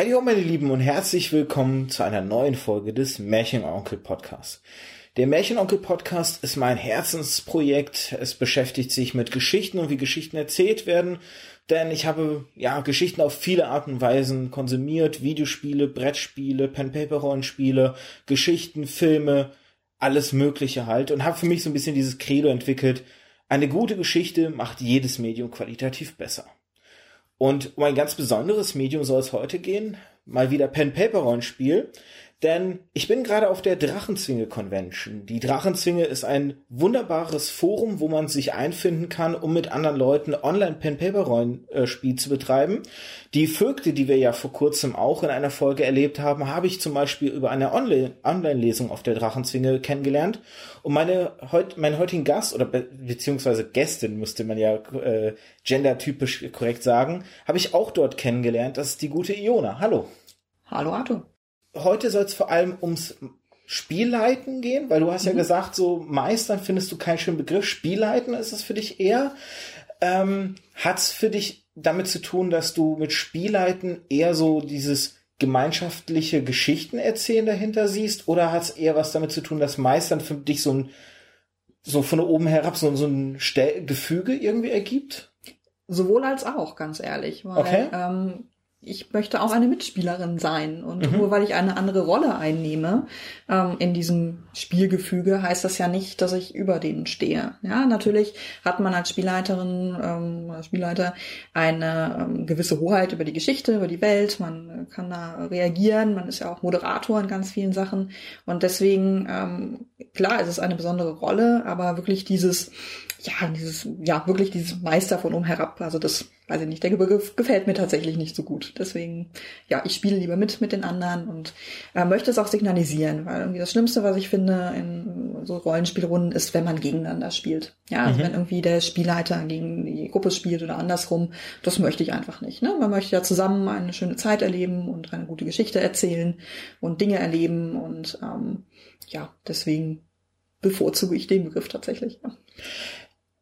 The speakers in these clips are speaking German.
Hallo meine Lieben und herzlich willkommen zu einer neuen Folge des Märchenonkel Podcasts. Der Märchenonkel Podcast ist mein Herzensprojekt. Es beschäftigt sich mit Geschichten und wie Geschichten erzählt werden, denn ich habe ja Geschichten auf viele Arten und Weisen konsumiert, Videospiele, Brettspiele, Pen-Paper-Rollenspiele, Geschichten, Filme, alles Mögliche halt und habe für mich so ein bisschen dieses Credo entwickelt. Eine gute Geschichte macht jedes Medium qualitativ besser. Und um ein ganz besonderes Medium soll es heute gehen. Mal wieder Pen-Paper-Rollenspiel. Denn ich bin gerade auf der Drachenzwinge Convention. Die Drachenzwinge ist ein wunderbares Forum, wo man sich einfinden kann, um mit anderen Leuten online Pen Paper Rollenspiel zu betreiben. Die Vögte, die wir ja vor kurzem auch in einer Folge erlebt haben, habe ich zum Beispiel über eine Online-Lesung auf der Drachenzwinge kennengelernt. Und meine heut, mein heutigen Gast oder be beziehungsweise Gästin müsste man ja äh, gendertypisch korrekt sagen, habe ich auch dort kennengelernt. Das ist die gute Iona. Hallo. Hallo Arthur heute soll es vor allem ums Spielleiten gehen, weil du hast mhm. ja gesagt, so meistern findest du keinen schönen Begriff. Spielleiten ist es für dich eher. Ähm, Hat es für dich damit zu tun, dass du mit Spielleiten eher so dieses gemeinschaftliche Geschichten erzählen dahinter siehst? Oder hat es eher was damit zu tun, dass Meistern für dich so ein so von oben herab so, so ein Stell Gefüge irgendwie ergibt? Sowohl als auch, ganz ehrlich. Weil, okay. ähm, ich möchte auch eine Mitspielerin sein. Und mhm. nur weil ich eine andere Rolle einnehme ähm, in diesem Spielgefüge, heißt das ja nicht, dass ich über denen stehe. Ja, natürlich hat man als Spielleiterin, ähm, als Spielleiter eine ähm, gewisse Hoheit über die Geschichte, über die Welt. Man kann da reagieren. Man ist ja auch Moderator in ganz vielen Sachen. Und deswegen, ähm, klar, es ist eine besondere Rolle, aber wirklich dieses ja, dieses, ja, wirklich dieses Meister von oben herab. Also das, weiß ich nicht, der Begriff gefällt mir tatsächlich nicht so gut. Deswegen, ja, ich spiele lieber mit mit den anderen und äh, möchte es auch signalisieren, weil irgendwie das Schlimmste, was ich finde in so Rollenspielrunden, ist, wenn man gegeneinander spielt. Ja, also mhm. wenn irgendwie der Spielleiter gegen die Gruppe spielt oder andersrum, das möchte ich einfach nicht. Ne? Man möchte ja zusammen eine schöne Zeit erleben und eine gute Geschichte erzählen und Dinge erleben und ähm, ja, deswegen bevorzuge ich den Begriff tatsächlich. Ja.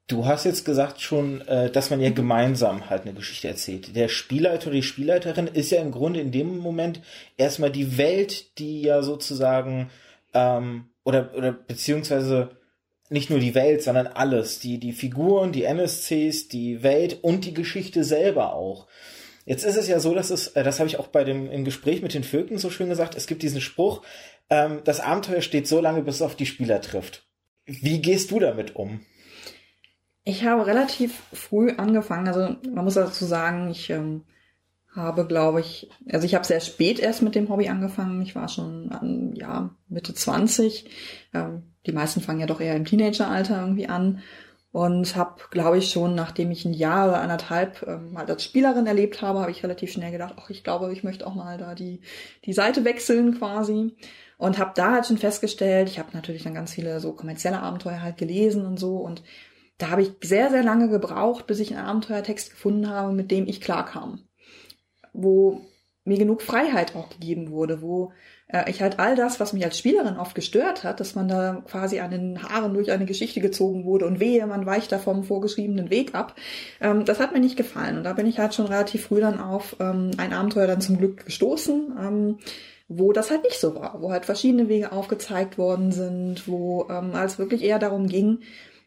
Du hast jetzt gesagt schon, äh, dass man ja gemeinsam halt eine Geschichte erzählt. Der Spielleiter oder die Spielleiterin ist ja im Grunde in dem Moment erstmal die Welt, die ja sozusagen ähm, oder oder beziehungsweise nicht nur die Welt, sondern alles, die die Figuren, die NSCs, die Welt und die Geschichte selber auch. Jetzt ist es ja so, dass es, äh, das habe ich auch bei dem im Gespräch mit den Vögeln so schön gesagt, es gibt diesen Spruch, ähm, das Abenteuer steht so lange, bis es auf die Spieler trifft. Wie gehst du damit um? Ich habe relativ früh angefangen, also man muss dazu sagen, ich ähm, habe, glaube ich, also ich habe sehr spät erst mit dem Hobby angefangen. Ich war schon an, ja, Mitte 20. Ähm, die meisten fangen ja doch eher im Teenageralter irgendwie an. Und habe, glaube ich, schon, nachdem ich ein Jahr oder anderthalb ähm, mal als Spielerin erlebt habe, habe ich relativ schnell gedacht, ach, ich glaube, ich möchte auch mal da die, die Seite wechseln quasi. Und habe da halt schon festgestellt, ich habe natürlich dann ganz viele so kommerzielle Abenteuer halt gelesen und so und da habe ich sehr, sehr lange gebraucht, bis ich einen Abenteuertext gefunden habe, mit dem ich klarkam. Wo mir genug Freiheit auch gegeben wurde, wo äh, ich halt all das, was mich als Spielerin oft gestört hat, dass man da quasi an den Haaren durch eine Geschichte gezogen wurde und wehe, man weicht da vom vorgeschriebenen Weg ab, ähm, das hat mir nicht gefallen. Und da bin ich halt schon relativ früh dann auf ähm, ein Abenteuer dann zum Glück gestoßen. Ähm, wo das halt nicht so war, wo halt verschiedene Wege aufgezeigt worden sind, wo ähm, es wirklich eher darum ging,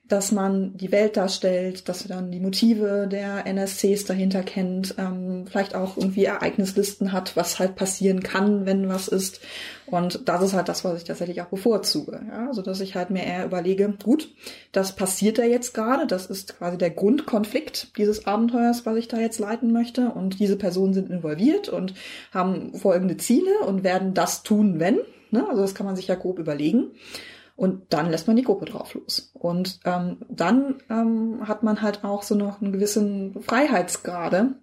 dass man die Welt darstellt, dass man dann die Motive der NSCs dahinter kennt, ähm, vielleicht auch irgendwie Ereignislisten hat, was halt passieren kann, wenn was ist. Und das ist halt das, was ich tatsächlich auch bevorzuge. Ja? Also dass ich halt mir eher überlege, gut, das passiert da jetzt gerade, das ist quasi der Grundkonflikt dieses Abenteuers, was ich da jetzt leiten möchte. Und diese Personen sind involviert und haben folgende Ziele und werden das tun, wenn. Ne? Also das kann man sich ja grob überlegen. Und dann lässt man die Gruppe drauf los. Und ähm, dann ähm, hat man halt auch so noch einen gewissen Freiheitsgrade,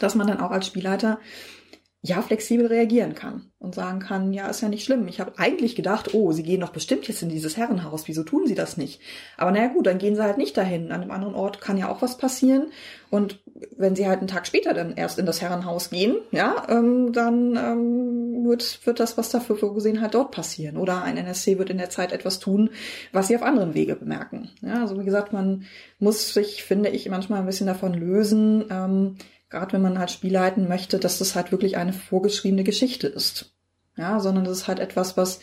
dass man dann auch als Spielleiter ja flexibel reagieren kann und sagen kann, ja, ist ja nicht schlimm. Ich habe eigentlich gedacht, oh, sie gehen doch bestimmt jetzt in dieses Herrenhaus, wieso tun sie das nicht? Aber naja gut, dann gehen sie halt nicht dahin. An einem anderen Ort kann ja auch was passieren. Und wenn sie halt einen Tag später dann erst in das Herrenhaus gehen, ja, ähm, dann ähm, wird, wird das, was dafür vorgesehen hat, dort passieren. Oder ein NSC wird in der Zeit etwas tun, was sie auf anderen Wege bemerken. Ja, also wie gesagt, man muss sich, finde ich, manchmal ein bisschen davon lösen, ähm, gerade wenn man halt Spiel leiten möchte, dass das halt wirklich eine vorgeschriebene Geschichte ist. Ja, sondern das ist halt etwas, was,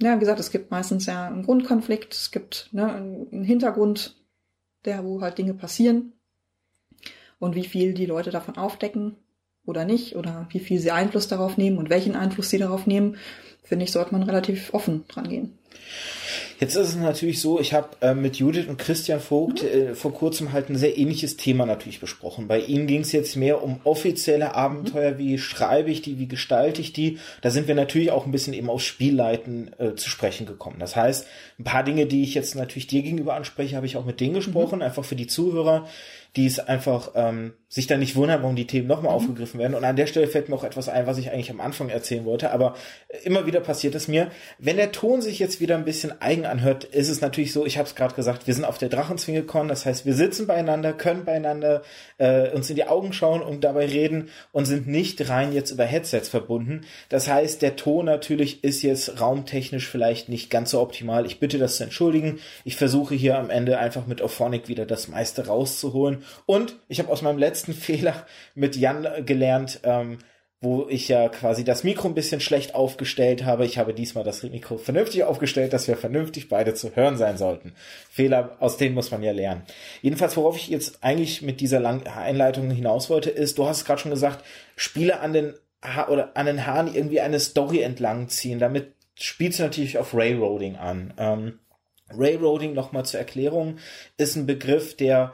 ja, wie gesagt, es gibt meistens ja einen Grundkonflikt, es gibt ne, einen Hintergrund, der, wo halt Dinge passieren und wie viel die Leute davon aufdecken oder nicht oder wie viel sie Einfluss darauf nehmen und welchen Einfluss sie darauf nehmen, finde ich, sollte man relativ offen dran gehen. Jetzt ist es natürlich so, ich habe äh, mit Judith und Christian Vogt mhm. äh, vor kurzem halt ein sehr ähnliches Thema natürlich besprochen. Bei ihnen ging es jetzt mehr um offizielle Abenteuer, mhm. wie schreibe ich die, wie gestalte ich die. Da sind wir natürlich auch ein bisschen eben auf Spielleiten äh, zu sprechen gekommen. Das heißt, ein paar Dinge, die ich jetzt natürlich dir gegenüber anspreche, habe ich auch mit denen gesprochen, mhm. einfach für die Zuhörer die es einfach ähm, sich dann nicht wundern, warum die Themen nochmal mhm. aufgegriffen werden. Und an der Stelle fällt mir auch etwas ein, was ich eigentlich am Anfang erzählen wollte. Aber immer wieder passiert es mir, wenn der Ton sich jetzt wieder ein bisschen eigen anhört, ist es natürlich so, ich habe es gerade gesagt, wir sind auf der Drachenzwingecon, das heißt, wir sitzen beieinander, können beieinander äh, uns in die Augen schauen und dabei reden und sind nicht rein jetzt über Headsets verbunden. Das heißt, der Ton natürlich ist jetzt raumtechnisch vielleicht nicht ganz so optimal. Ich bitte das zu entschuldigen. Ich versuche hier am Ende einfach mit Auphonic wieder das meiste rauszuholen und ich habe aus meinem letzten Fehler mit Jan gelernt, ähm, wo ich ja quasi das Mikro ein bisschen schlecht aufgestellt habe. Ich habe diesmal das Mikro vernünftig aufgestellt, dass wir vernünftig beide zu hören sein sollten. Fehler, aus denen muss man ja lernen. Jedenfalls, worauf ich jetzt eigentlich mit dieser langen Einleitung hinaus wollte, ist, du hast gerade schon gesagt, Spiele an den ha oder an den Haaren irgendwie eine Story entlang ziehen. Damit spielst du natürlich auf Railroading an. Ähm, Railroading, nochmal zur Erklärung, ist ein Begriff, der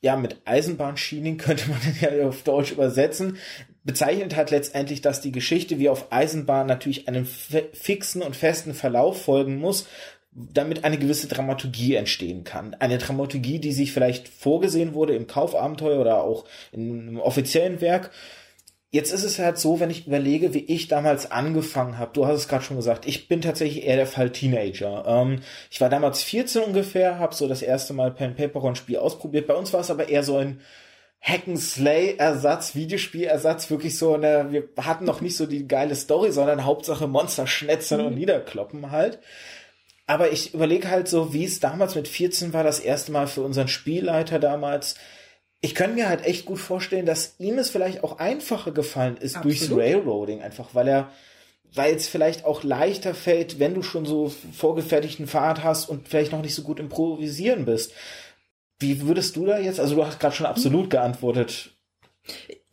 ja, mit Eisenbahnschienen könnte man ja auf Deutsch übersetzen, bezeichnet hat letztendlich, dass die Geschichte wie auf Eisenbahn natürlich einem fixen und festen Verlauf folgen muss, damit eine gewisse Dramaturgie entstehen kann. Eine Dramaturgie, die sich vielleicht vorgesehen wurde im Kaufabenteuer oder auch in einem offiziellen Werk Jetzt ist es halt so, wenn ich überlege, wie ich damals angefangen habe. Du hast es gerade schon gesagt, ich bin tatsächlich eher der Fall Teenager. Ähm, ich war damals 14 ungefähr, habe so das erste Mal Pen Paper und Spiel ausprobiert. Bei uns war es aber eher so ein Hack-and-Slay-Ersatz, Videospielersatz, wirklich so eine, wir hatten noch nicht so die geile Story, sondern Hauptsache Monster schnetzen mhm. und niederkloppen halt. Aber ich überlege halt so, wie es damals mit 14 war, das erste Mal für unseren Spielleiter damals, ich könnte mir halt echt gut vorstellen, dass ihm es vielleicht auch einfacher gefallen ist Absolut. durchs Railroading, einfach weil er, weil es vielleicht auch leichter fällt, wenn du schon so vorgefertigten Fahrt hast und vielleicht noch nicht so gut improvisieren bist. Wie würdest du da jetzt, also du hast gerade schon absolut geantwortet.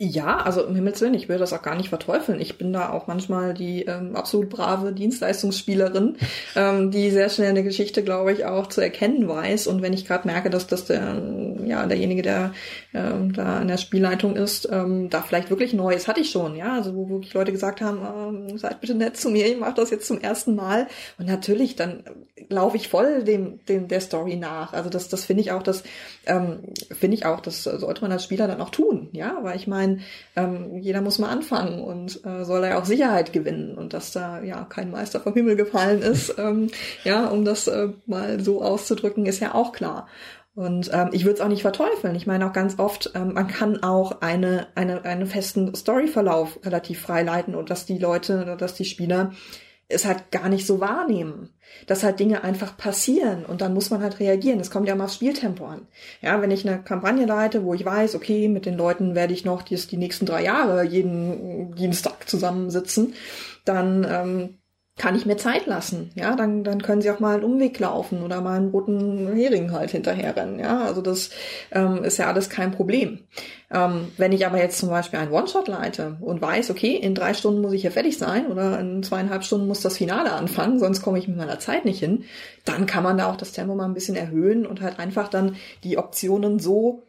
Ja, also im Himmels Willen, ich will das auch gar nicht verteufeln. Ich bin da auch manchmal die ähm, absolut brave Dienstleistungsspielerin, ähm, die sehr schnell eine Geschichte, glaube ich, auch zu erkennen weiß. Und wenn ich gerade merke, dass das der, ja, derjenige, der ähm, da in der Spielleitung ist, ähm, da vielleicht wirklich Neues hatte ich schon, ja, also wo wirklich Leute gesagt haben, ähm, seid bitte nett zu mir, ich mache das jetzt zum ersten Mal. Und natürlich, dann laufe ich voll dem, dem der Story nach. Also das, das finde ich auch, das ähm, finde ich auch, das sollte man als Spieler dann auch tun, ja, weil ich meine, ähm, jeder muss mal anfangen und äh, soll da ja auch Sicherheit gewinnen und dass da ja kein Meister vom Himmel gefallen ist, ähm, ja, um das äh, mal so auszudrücken, ist ja auch klar. Und ähm, ich würde es auch nicht verteufeln. Ich meine auch ganz oft, ähm, man kann auch eine, eine, einen festen Storyverlauf relativ frei leiten und dass die Leute oder dass die Spieler es halt gar nicht so wahrnehmen, dass halt Dinge einfach passieren und dann muss man halt reagieren. Es kommt ja mal aufs Spieltempo an. Ja, wenn ich eine Kampagne leite, wo ich weiß, okay, mit den Leuten werde ich noch die, die nächsten drei Jahre jeden Dienstag zusammensitzen, dann ähm, kann ich mir Zeit lassen, ja, dann, dann können sie auch mal einen Umweg laufen oder mal einen roten Hering halt hinterherrennen, ja, also das ähm, ist ja alles kein Problem. Ähm, wenn ich aber jetzt zum Beispiel einen One-Shot leite und weiß, okay, in drei Stunden muss ich hier fertig sein oder in zweieinhalb Stunden muss das Finale anfangen, sonst komme ich mit meiner Zeit nicht hin, dann kann man da auch das Tempo mal ein bisschen erhöhen und halt einfach dann die Optionen so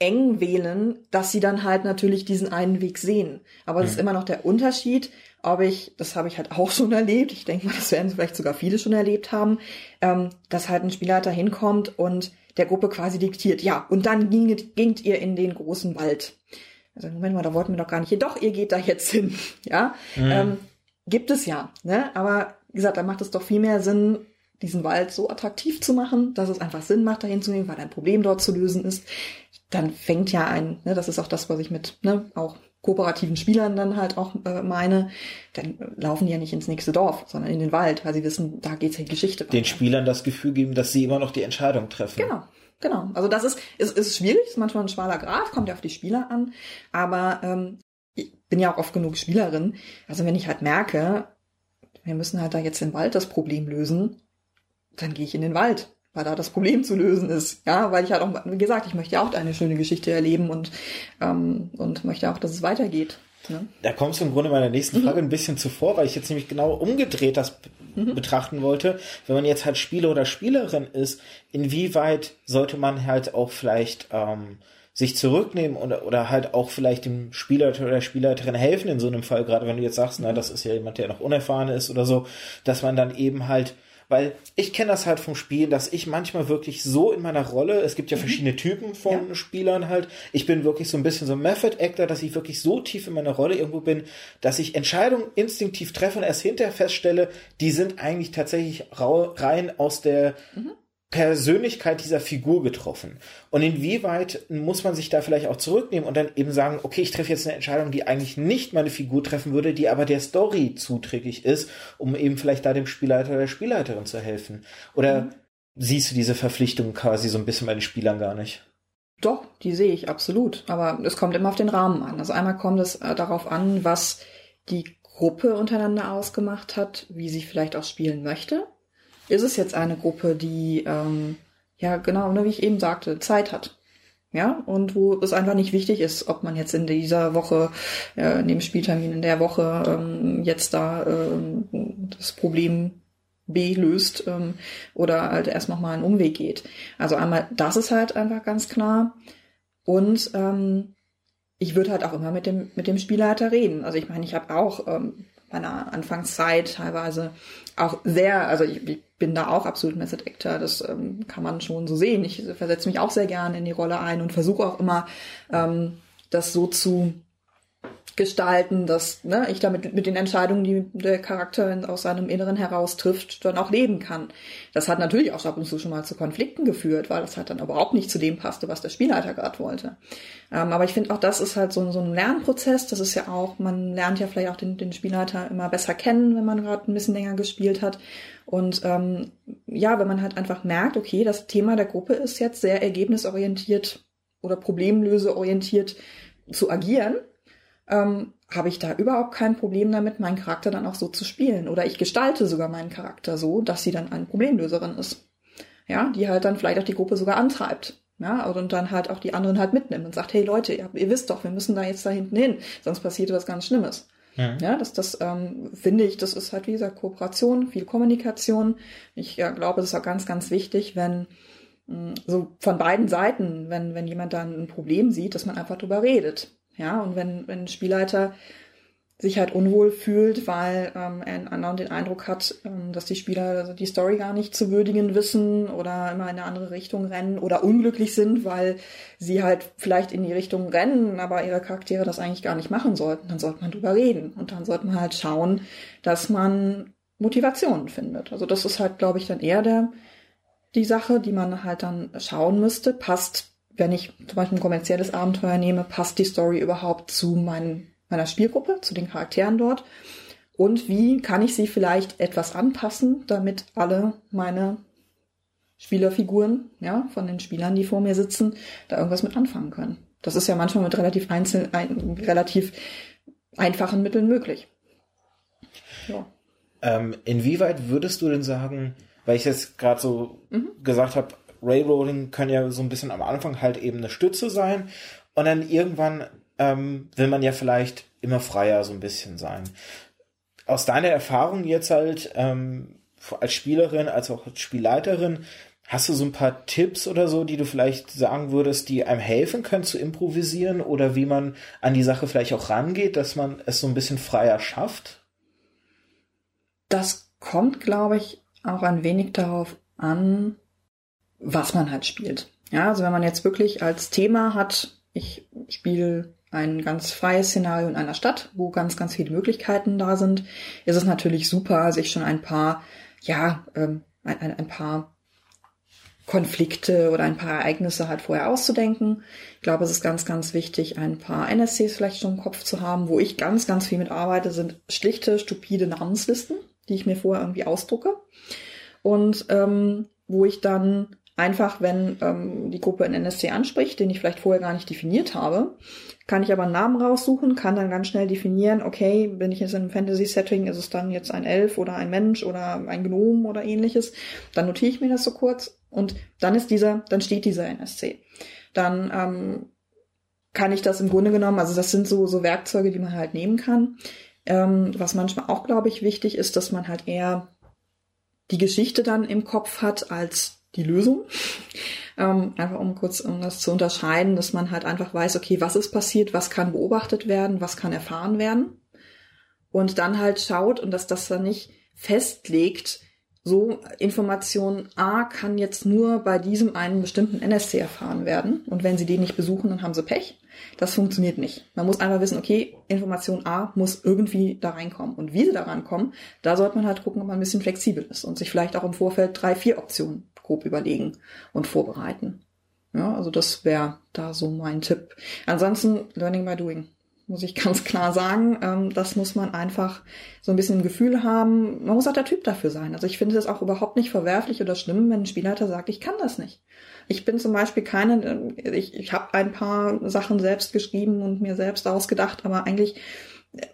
eng wählen, dass sie dann halt natürlich diesen einen Weg sehen. Aber das ist mhm. immer noch der Unterschied, ob ich, das habe ich halt auch schon erlebt, ich denke mal, das werden vielleicht sogar viele schon erlebt haben, ähm, dass halt ein Spielleiter hinkommt und der Gruppe quasi diktiert, ja, und dann gingt, gingt ihr in den großen Wald. Also Moment mal, da wollten wir doch gar nicht. Doch, ihr geht da jetzt hin. Ja, mhm. ähm, gibt es ja. Ne? Aber wie gesagt, da macht es doch viel mehr Sinn, diesen Wald so attraktiv zu machen, dass es einfach Sinn macht, dahin zu gehen, weil ein Problem dort zu lösen ist. Dann fängt ja ein, ne, das ist auch das, was ich mit ne, auch kooperativen Spielern dann halt auch äh, meine, dann laufen die ja nicht ins nächste Dorf, sondern in den Wald, weil sie wissen, da geht's ja die Geschichte weiter. Den Spielern das Gefühl geben, dass sie immer noch die Entscheidung treffen. Genau. Genau. Also das ist, ist, ist schwierig, ist manchmal ein schmaler Grad, kommt ja auf die Spieler an. Aber ähm, ich bin ja auch oft genug Spielerin. Also wenn ich halt merke, wir müssen halt da jetzt im Wald das Problem lösen, dann gehe ich in den Wald, weil da das Problem zu lösen ist. Ja, weil ich halt auch, wie gesagt, ich möchte ja auch eine schöne Geschichte erleben und, ähm, und möchte auch, dass es weitergeht. Ne? Da kommst du im Grunde meiner nächsten mhm. Frage mhm. ein bisschen zuvor, weil ich jetzt nämlich genau umgedreht das mhm. betrachten wollte. Wenn man jetzt halt Spieler oder Spielerin ist, inwieweit sollte man halt auch vielleicht ähm, sich zurücknehmen oder, oder halt auch vielleicht dem Spieler oder der Spielleiterin helfen in so einem Fall, gerade wenn du jetzt sagst, na, das ist ja jemand, der noch unerfahren ist oder so, dass man dann eben halt weil ich kenne das halt vom Spielen, dass ich manchmal wirklich so in meiner Rolle, es gibt ja mhm. verschiedene Typen von ja. Spielern halt, ich bin wirklich so ein bisschen so ein Method Actor, dass ich wirklich so tief in meiner Rolle irgendwo bin, dass ich Entscheidungen instinktiv treffe und erst hinterher feststelle, die sind eigentlich tatsächlich rein aus der mhm. Persönlichkeit dieser Figur getroffen. Und inwieweit muss man sich da vielleicht auch zurücknehmen und dann eben sagen, okay, ich treffe jetzt eine Entscheidung, die eigentlich nicht meine Figur treffen würde, die aber der Story zuträglich ist, um eben vielleicht da dem Spielleiter oder der Spielleiterin zu helfen. Oder mhm. siehst du diese Verpflichtung quasi so ein bisschen bei den Spielern gar nicht? Doch, die sehe ich absolut. Aber es kommt immer auf den Rahmen an. Also einmal kommt es äh, darauf an, was die Gruppe untereinander ausgemacht hat, wie sie vielleicht auch spielen möchte ist es jetzt eine Gruppe, die, ähm, ja, genau, wie ich eben sagte, Zeit hat. Ja, und wo es einfach nicht wichtig ist, ob man jetzt in dieser Woche, äh, in dem Spieltermin in der Woche ähm, jetzt da ähm, das Problem B löst ähm, oder halt erst nochmal einen Umweg geht. Also einmal, das ist halt einfach ganz klar. Und ähm, ich würde halt auch immer mit dem, mit dem Spielleiter reden. Also ich meine, ich habe auch ähm, meiner Anfangszeit teilweise auch sehr, also ich, ich bin da auch absolut Method Actor, das ähm, kann man schon so sehen. Ich versetze mich auch sehr gerne in die Rolle ein und versuche auch immer, ähm, das so zu gestalten, dass ne, ich damit mit den Entscheidungen, die der Charakter aus seinem Inneren heraus trifft, dann auch leben kann. Das hat natürlich auch ab und zu schon mal zu Konflikten geführt, weil das halt dann überhaupt nicht zu dem passte, was der Spielleiter gerade wollte. Ähm, aber ich finde auch, das ist halt so, so ein Lernprozess. Das ist ja auch, man lernt ja vielleicht auch den, den Spielleiter immer besser kennen, wenn man gerade ein bisschen länger gespielt hat. Und ähm, ja, wenn man halt einfach merkt, okay, das Thema der Gruppe ist jetzt sehr ergebnisorientiert oder problemlöseorientiert zu agieren, ähm, habe ich da überhaupt kein Problem damit, meinen Charakter dann auch so zu spielen. Oder ich gestalte sogar meinen Charakter so, dass sie dann eine Problemlöserin ist. Ja, die halt dann vielleicht auch die Gruppe sogar antreibt. Ja, und dann halt auch die anderen halt mitnimmt und sagt, hey Leute, ihr, ihr wisst doch, wir müssen da jetzt da hinten hin, sonst passiert was ganz Schlimmes. Mhm. Ja, das, das ähm, finde ich, das ist halt wie gesagt Kooperation, viel Kommunikation. Ich ja, glaube, das ist auch ganz, ganz wichtig, wenn mh, mm, so von beiden Seiten, wenn, wenn jemand dann ein Problem sieht, dass man einfach drüber redet. Ja, und wenn, wenn ein Spielleiter sich halt unwohl fühlt, weil ähm, er anderen den Eindruck hat, ähm, dass die Spieler also die Story gar nicht zu würdigen wissen oder immer in eine andere Richtung rennen oder unglücklich sind, weil sie halt vielleicht in die Richtung rennen, aber ihre Charaktere das eigentlich gar nicht machen sollten, dann sollte man drüber reden und dann sollte man halt schauen, dass man Motivationen findet. Also das ist halt, glaube ich, dann eher der die Sache, die man halt dann schauen müsste, passt wenn ich zum Beispiel ein kommerzielles Abenteuer nehme, passt die Story überhaupt zu meinen, meiner Spielgruppe, zu den Charakteren dort? Und wie kann ich sie vielleicht etwas anpassen, damit alle meine Spielerfiguren, ja, von den Spielern, die vor mir sitzen, da irgendwas mit anfangen können? Das ist ja manchmal mit relativ einzeln, ein, relativ einfachen Mitteln möglich. Ja. Ähm, inwieweit würdest du denn sagen, weil ich jetzt gerade so mhm. gesagt habe, Railroading kann ja so ein bisschen am Anfang halt eben eine Stütze sein und dann irgendwann ähm, will man ja vielleicht immer freier so ein bisschen sein. Aus deiner Erfahrung jetzt halt ähm, als Spielerin, als auch als Spielleiterin, hast du so ein paar Tipps oder so, die du vielleicht sagen würdest, die einem helfen können zu improvisieren oder wie man an die Sache vielleicht auch rangeht, dass man es so ein bisschen freier schafft? Das kommt, glaube ich, auch ein wenig darauf an, was man halt spielt. Ja, also wenn man jetzt wirklich als Thema hat, ich spiele ein ganz freies Szenario in einer Stadt, wo ganz, ganz viele Möglichkeiten da sind, ist es natürlich super, sich schon ein paar, ja, ähm, ein, ein, paar Konflikte oder ein paar Ereignisse halt vorher auszudenken. Ich glaube, es ist ganz, ganz wichtig, ein paar NSCs vielleicht schon im Kopf zu haben. Wo ich ganz, ganz viel mit arbeite, sind schlichte, stupide Namenslisten, die ich mir vorher irgendwie ausdrucke. Und ähm, wo ich dann einfach, wenn ähm, die Gruppe einen NSC anspricht, den ich vielleicht vorher gar nicht definiert habe, kann ich aber einen Namen raussuchen, kann dann ganz schnell definieren, okay, bin ich jetzt in einem Fantasy-Setting, ist es dann jetzt ein Elf oder ein Mensch oder ein Gnom oder ähnliches. Dann notiere ich mir das so kurz und dann ist dieser, dann steht dieser NSC. Dann ähm, kann ich das im Grunde genommen, also das sind so, so Werkzeuge, die man halt nehmen kann. Ähm, was manchmal auch, glaube ich, wichtig ist, dass man halt eher die Geschichte dann im Kopf hat als die Lösung. Ähm, einfach um kurz, um das zu unterscheiden, dass man halt einfach weiß, okay, was ist passiert, was kann beobachtet werden, was kann erfahren werden. Und dann halt schaut und dass das dann nicht festlegt, so Information A kann jetzt nur bei diesem einen bestimmten NSC erfahren werden. Und wenn Sie den nicht besuchen, dann haben Sie Pech. Das funktioniert nicht. Man muss einfach wissen, okay, Information A muss irgendwie da reinkommen. Und wie sie da rankommen, da sollte man halt gucken, ob man ein bisschen flexibel ist und sich vielleicht auch im Vorfeld drei, vier Optionen grob überlegen und vorbereiten. Ja, also das wäre da so mein Tipp. Ansonsten Learning by Doing muss ich ganz klar sagen. Ähm, das muss man einfach so ein bisschen im Gefühl haben. Man muss auch der Typ dafür sein. Also ich finde es auch überhaupt nicht verwerflich oder schlimm, wenn ein Spielleiter sagt, ich kann das nicht. Ich bin zum Beispiel keine, ich, ich habe ein paar Sachen selbst geschrieben und mir selbst ausgedacht, aber eigentlich,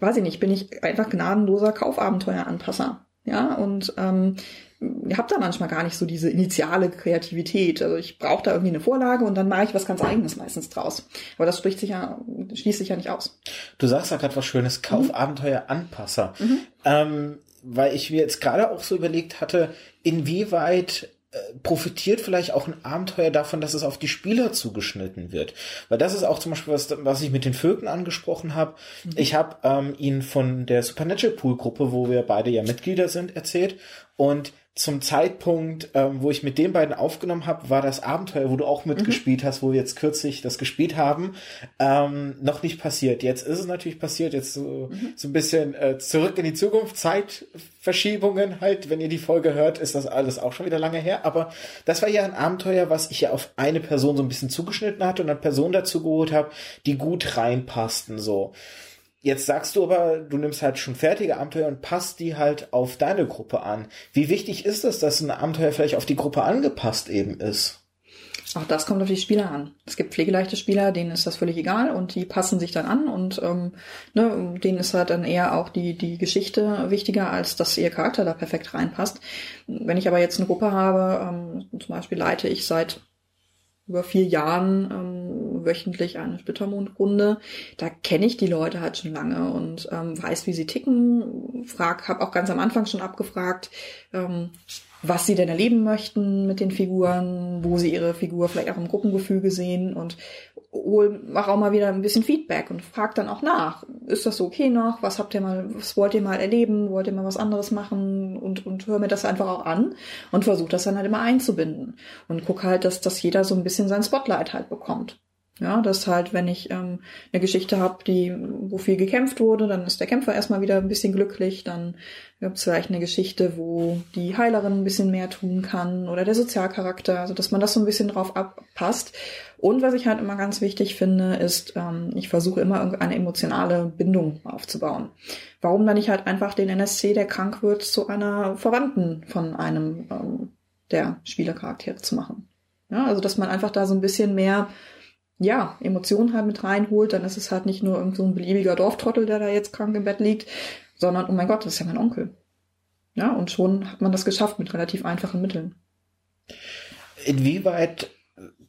weiß ich nicht, bin ich einfach gnadenloser Kaufabenteueranpasser. Ja, und ähm, habe da manchmal gar nicht so diese initiale Kreativität. Also ich brauche da irgendwie eine Vorlage und dann mache ich was ganz eigenes meistens draus. Aber das spricht sich ja, schließt sich ja nicht aus. Du sagst ja gerade was Schönes, Kaufabenteuer-Anpasser. Mhm. Ähm, weil ich mir jetzt gerade auch so überlegt hatte, inwieweit äh, profitiert vielleicht auch ein Abenteuer davon, dass es auf die Spieler zugeschnitten wird. Weil das ist auch zum Beispiel was, was ich mit den Vögeln angesprochen habe. Mhm. Ich habe ähm, ihn von der Supernatural Pool Gruppe, wo wir beide ja Mitglieder sind, erzählt. Und zum Zeitpunkt, ähm, wo ich mit den beiden aufgenommen habe, war das Abenteuer, wo du auch mitgespielt mhm. hast, wo wir jetzt kürzlich das gespielt haben, ähm, noch nicht passiert. Jetzt ist es natürlich passiert, jetzt so, mhm. so ein bisschen äh, zurück in die Zukunft, Zeitverschiebungen halt, wenn ihr die Folge hört, ist das alles auch schon wieder lange her, aber das war ja ein Abenteuer, was ich ja auf eine Person so ein bisschen zugeschnitten hatte und eine Person dazu geholt habe, die gut reinpassten, so. Jetzt sagst du aber, du nimmst halt schon fertige Abenteuer und passt die halt auf deine Gruppe an. Wie wichtig ist es, dass ein Abenteuer vielleicht auf die Gruppe angepasst eben ist? Auch das kommt auf die Spieler an. Es gibt pflegeleichte Spieler, denen ist das völlig egal und die passen sich dann an und ähm, ne, denen ist halt dann eher auch die, die Geschichte wichtiger, als dass ihr Charakter da perfekt reinpasst. Wenn ich aber jetzt eine Gruppe habe, ähm, zum Beispiel leite ich seit über vier Jahren ähm, wöchentlich eine Splittermondrunde. Da kenne ich die Leute halt schon lange und ähm, weiß, wie sie ticken. Frag, habe auch ganz am Anfang schon abgefragt, ähm, was sie denn erleben möchten mit den Figuren, wo sie ihre Figur vielleicht auch im Gruppengefüge sehen und hol, mach auch mal wieder ein bisschen Feedback und frag dann auch nach. Ist das so okay noch? Was habt ihr mal, was wollt ihr mal erleben? Wollt ihr mal was anderes machen? Und, und hör mir das einfach auch an und versuch das dann halt immer einzubinden. Und guck halt, dass, dass jeder so ein bisschen sein Spotlight halt bekommt. Ja, dass halt, wenn ich ähm, eine Geschichte habe, die, wo viel gekämpft wurde, dann ist der Kämpfer erstmal wieder ein bisschen glücklich, dann gibt es vielleicht eine Geschichte, wo die Heilerin ein bisschen mehr tun kann oder der Sozialcharakter, also dass man das so ein bisschen drauf abpasst. Und was ich halt immer ganz wichtig finde, ist, ähm, ich versuche immer eine emotionale Bindung aufzubauen. Warum dann nicht halt einfach den NSC, der krank wird, zu einer Verwandten von einem ähm, der Spielercharaktere zu machen? Ja, also dass man einfach da so ein bisschen mehr ja, Emotionen halt mit reinholt, dann ist es halt nicht nur irgend so ein beliebiger Dorftrottel, der da jetzt krank im Bett liegt, sondern, oh mein Gott, das ist ja mein Onkel. Ja, und schon hat man das geschafft mit relativ einfachen Mitteln. Inwieweit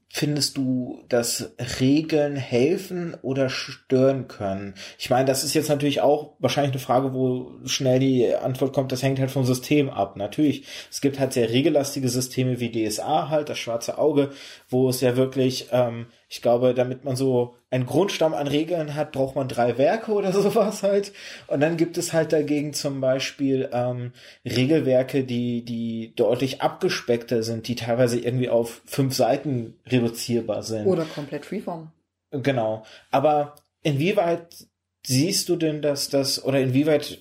findest du, dass Regeln helfen oder stören können? Ich meine, das ist jetzt natürlich auch wahrscheinlich eine Frage, wo schnell die Antwort kommt, das hängt halt vom System ab. Natürlich, es gibt halt sehr regellastige Systeme wie DSA halt, das schwarze Auge, wo es ja wirklich ähm, ich glaube, damit man so einen Grundstamm an Regeln hat, braucht man drei Werke oder sowas halt. Und dann gibt es halt dagegen zum Beispiel ähm, Regelwerke, die, die deutlich abgespeckter sind, die teilweise irgendwie auf fünf Seiten reduzierbar sind. Oder komplett Freeform. Genau. Aber inwieweit siehst du denn, dass das, oder inwieweit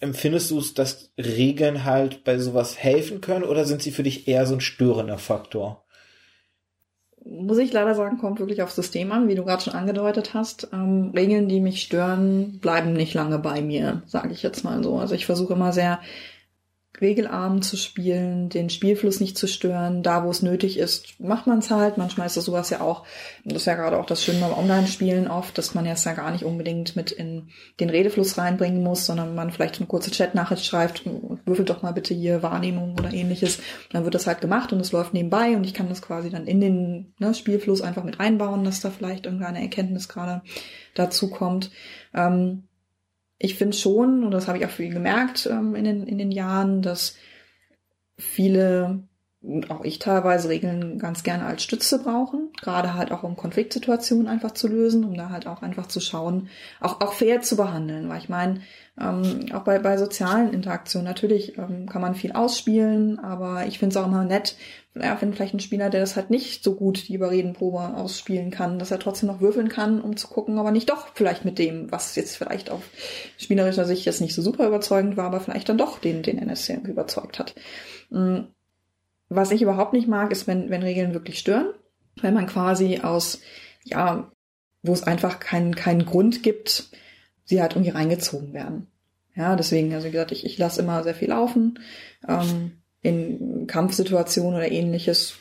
empfindest du es, dass Regeln halt bei sowas helfen können, oder sind sie für dich eher so ein störender Faktor? Muss ich leider sagen, kommt wirklich aufs System an, wie du gerade schon angedeutet hast. Ähm, Regeln, die mich stören, bleiben nicht lange bei mir, sage ich jetzt mal so. Also ich versuche immer sehr regelarm zu spielen, den Spielfluss nicht zu stören. Da, wo es nötig ist, macht man es halt. Manchmal ist das sowas ja auch, das ist ja gerade auch das Schöne beim Online-Spielen oft, dass man es ja gar nicht unbedingt mit in den Redefluss reinbringen muss, sondern man vielleicht eine kurze Chat-Nachricht schreibt, würfelt doch mal bitte hier Wahrnehmung oder ähnliches. Dann wird das halt gemacht und es läuft nebenbei und ich kann das quasi dann in den ne, Spielfluss einfach mit einbauen, dass da vielleicht irgendeine Erkenntnis gerade dazu kommt. Ähm, ich finde schon, und das habe ich auch viel gemerkt ähm, in, den, in den Jahren, dass viele und auch ich teilweise Regeln ganz gerne als Stütze brauchen, gerade halt auch um Konfliktsituationen einfach zu lösen, um da halt auch einfach zu schauen, auch, auch fair zu behandeln, weil ich meine, ähm, auch bei, bei sozialen Interaktionen natürlich ähm, kann man viel ausspielen, aber ich finde es auch immer nett, ja, wenn vielleicht ein Spieler, der das halt nicht so gut die Überredenprobe ausspielen kann, dass er trotzdem noch würfeln kann, um zu gucken, aber nicht doch vielleicht mit dem, was jetzt vielleicht auf spielerischer Sicht jetzt nicht so super überzeugend war, aber vielleicht dann doch den, den NSC überzeugt hat. Mhm was ich überhaupt nicht mag, ist, wenn, wenn Regeln wirklich stören. Wenn man quasi aus, ja, wo es einfach keinen keinen Grund gibt, sie halt irgendwie reingezogen werden. Ja, deswegen, also wie gesagt, ich, ich lasse immer sehr viel laufen. Ähm, in Kampfsituationen oder ähnliches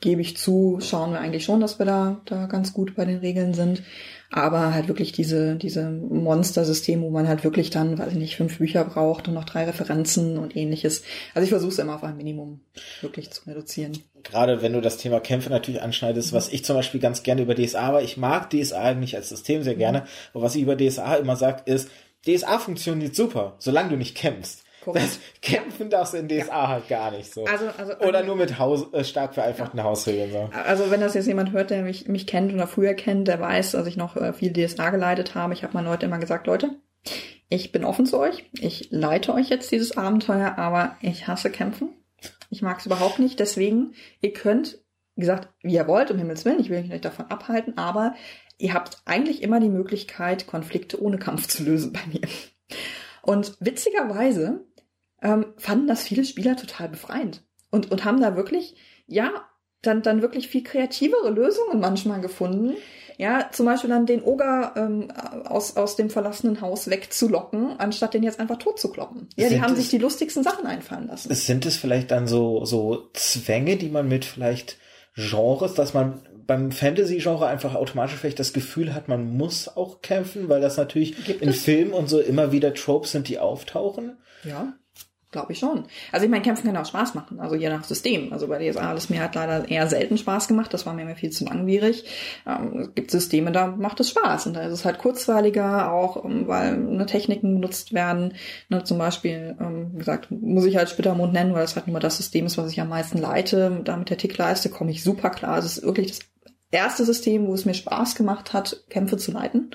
gebe ich zu, schauen wir eigentlich schon, dass wir da, da ganz gut bei den Regeln sind. Aber halt wirklich diese, diese Monster-System, wo man halt wirklich dann, weiß ich nicht, fünf Bücher braucht und noch drei Referenzen und ähnliches. Also ich versuche es immer auf ein Minimum wirklich zu reduzieren. Gerade wenn du das Thema Kämpfe natürlich anschneidest, mhm. was ich zum Beispiel ganz gerne über DSA, aber ich mag DSA eigentlich als System sehr gerne, mhm. aber was ich über DSA immer sage, ist, DSA funktioniert super, solange du nicht kämpfst. Korrekt. Das Kämpfen darfst du in DSA ja. halt gar nicht so. Also, also, oder also, nur mit Haus, äh, stark vereinfachten ja. Hausregeln. So. Also wenn das jetzt jemand hört, der mich, mich kennt oder früher kennt, der weiß, dass ich noch äh, viel DSA geleitet habe. Ich habe meinen Leuten immer gesagt, Leute, ich bin offen zu euch. Ich leite euch jetzt dieses Abenteuer, aber ich hasse Kämpfen. Ich mag es überhaupt nicht. Deswegen, ihr könnt, wie gesagt, wie ihr wollt, um Himmels Willen, ich will euch nicht davon abhalten, aber ihr habt eigentlich immer die Möglichkeit, Konflikte ohne Kampf zu lösen bei mir. Und witzigerweise ähm, fanden das viele Spieler total befreiend und, und haben da wirklich, ja, dann, dann wirklich viel kreativere Lösungen manchmal gefunden. Ja, zum Beispiel dann den Oger ähm, aus, aus dem verlassenen Haus wegzulocken, anstatt den jetzt einfach tot zu kloppen. Ja, sind die haben es, sich die lustigsten Sachen einfallen lassen. Sind es vielleicht dann so, so Zwänge, die man mit vielleicht Genres, dass man beim Fantasy-Genre einfach automatisch vielleicht das Gefühl hat, man muss auch kämpfen, weil das natürlich Gibt in es? Filmen und so immer wieder Tropes sind, die auftauchen. Ja. Glaube ich schon. Also ich meine, Kämpfen kann auch Spaß machen, also je nach System. Also bei DSA hat es mir halt leider eher selten Spaß gemacht, das war mir immer viel zu langwierig. Ähm, es gibt Systeme, da macht es Spaß und da ist es halt kurzweiliger, auch ähm, weil ne, Techniken benutzt werden. Ne, zum Beispiel, ähm, wie gesagt, muss ich halt Splittermond nennen, weil das halt nur das System ist, was ich am meisten leite. Da mit der Tickleiste komme ich super klar. Es ist wirklich das erste System, wo es mir Spaß gemacht hat, Kämpfe zu leiten,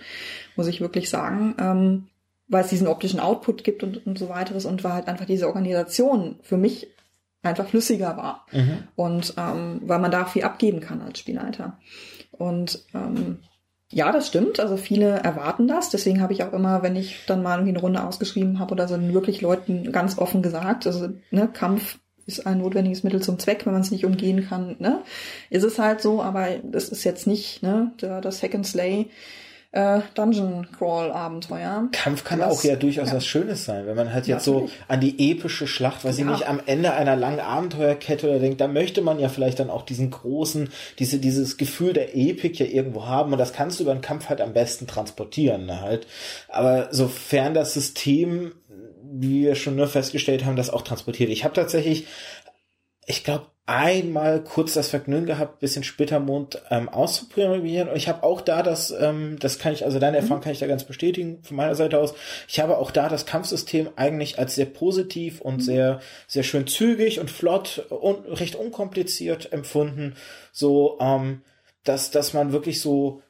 muss ich wirklich sagen. Ähm, weil es diesen optischen Output gibt und, und so weiteres und weil halt einfach diese Organisation für mich einfach flüssiger war. Mhm. Und ähm, weil man da viel abgeben kann als Spielleiter. Und ähm, ja, das stimmt. Also viele erwarten das. Deswegen habe ich auch immer, wenn ich dann mal irgendwie eine Runde ausgeschrieben habe oder so, wirklich Leuten ganz offen gesagt, also ne, Kampf ist ein notwendiges Mittel zum Zweck, wenn man es nicht umgehen kann, ne? Ist es halt so, aber das ist jetzt nicht, ne, der, der Second Slay äh, Dungeon Crawl Abenteuer. Kampf kann was, auch ja durchaus ja. was Schönes sein, wenn man halt jetzt Natürlich. so an die epische Schlacht, weiß ja. ich nicht, am Ende einer langen Abenteuerkette oder denkt, da möchte man ja vielleicht dann auch diesen großen, diese, dieses Gefühl der Epik ja irgendwo haben und das kannst du über einen Kampf halt am besten transportieren, ne, halt. Aber sofern das System wie wir schon nur festgestellt haben, das auch transportiert. Ich habe tatsächlich, ich glaube, einmal kurz das Vergnügen gehabt, bisschen Splittermond ähm, auszuprobieren. Und ich habe auch da das, ähm, das kann ich, also deine Erfahrung mhm. kann ich da ganz bestätigen von meiner Seite aus. Ich habe auch da das Kampfsystem eigentlich als sehr positiv und mhm. sehr, sehr schön zügig und flott und recht unkompliziert empfunden. So, ähm, dass, dass man wirklich so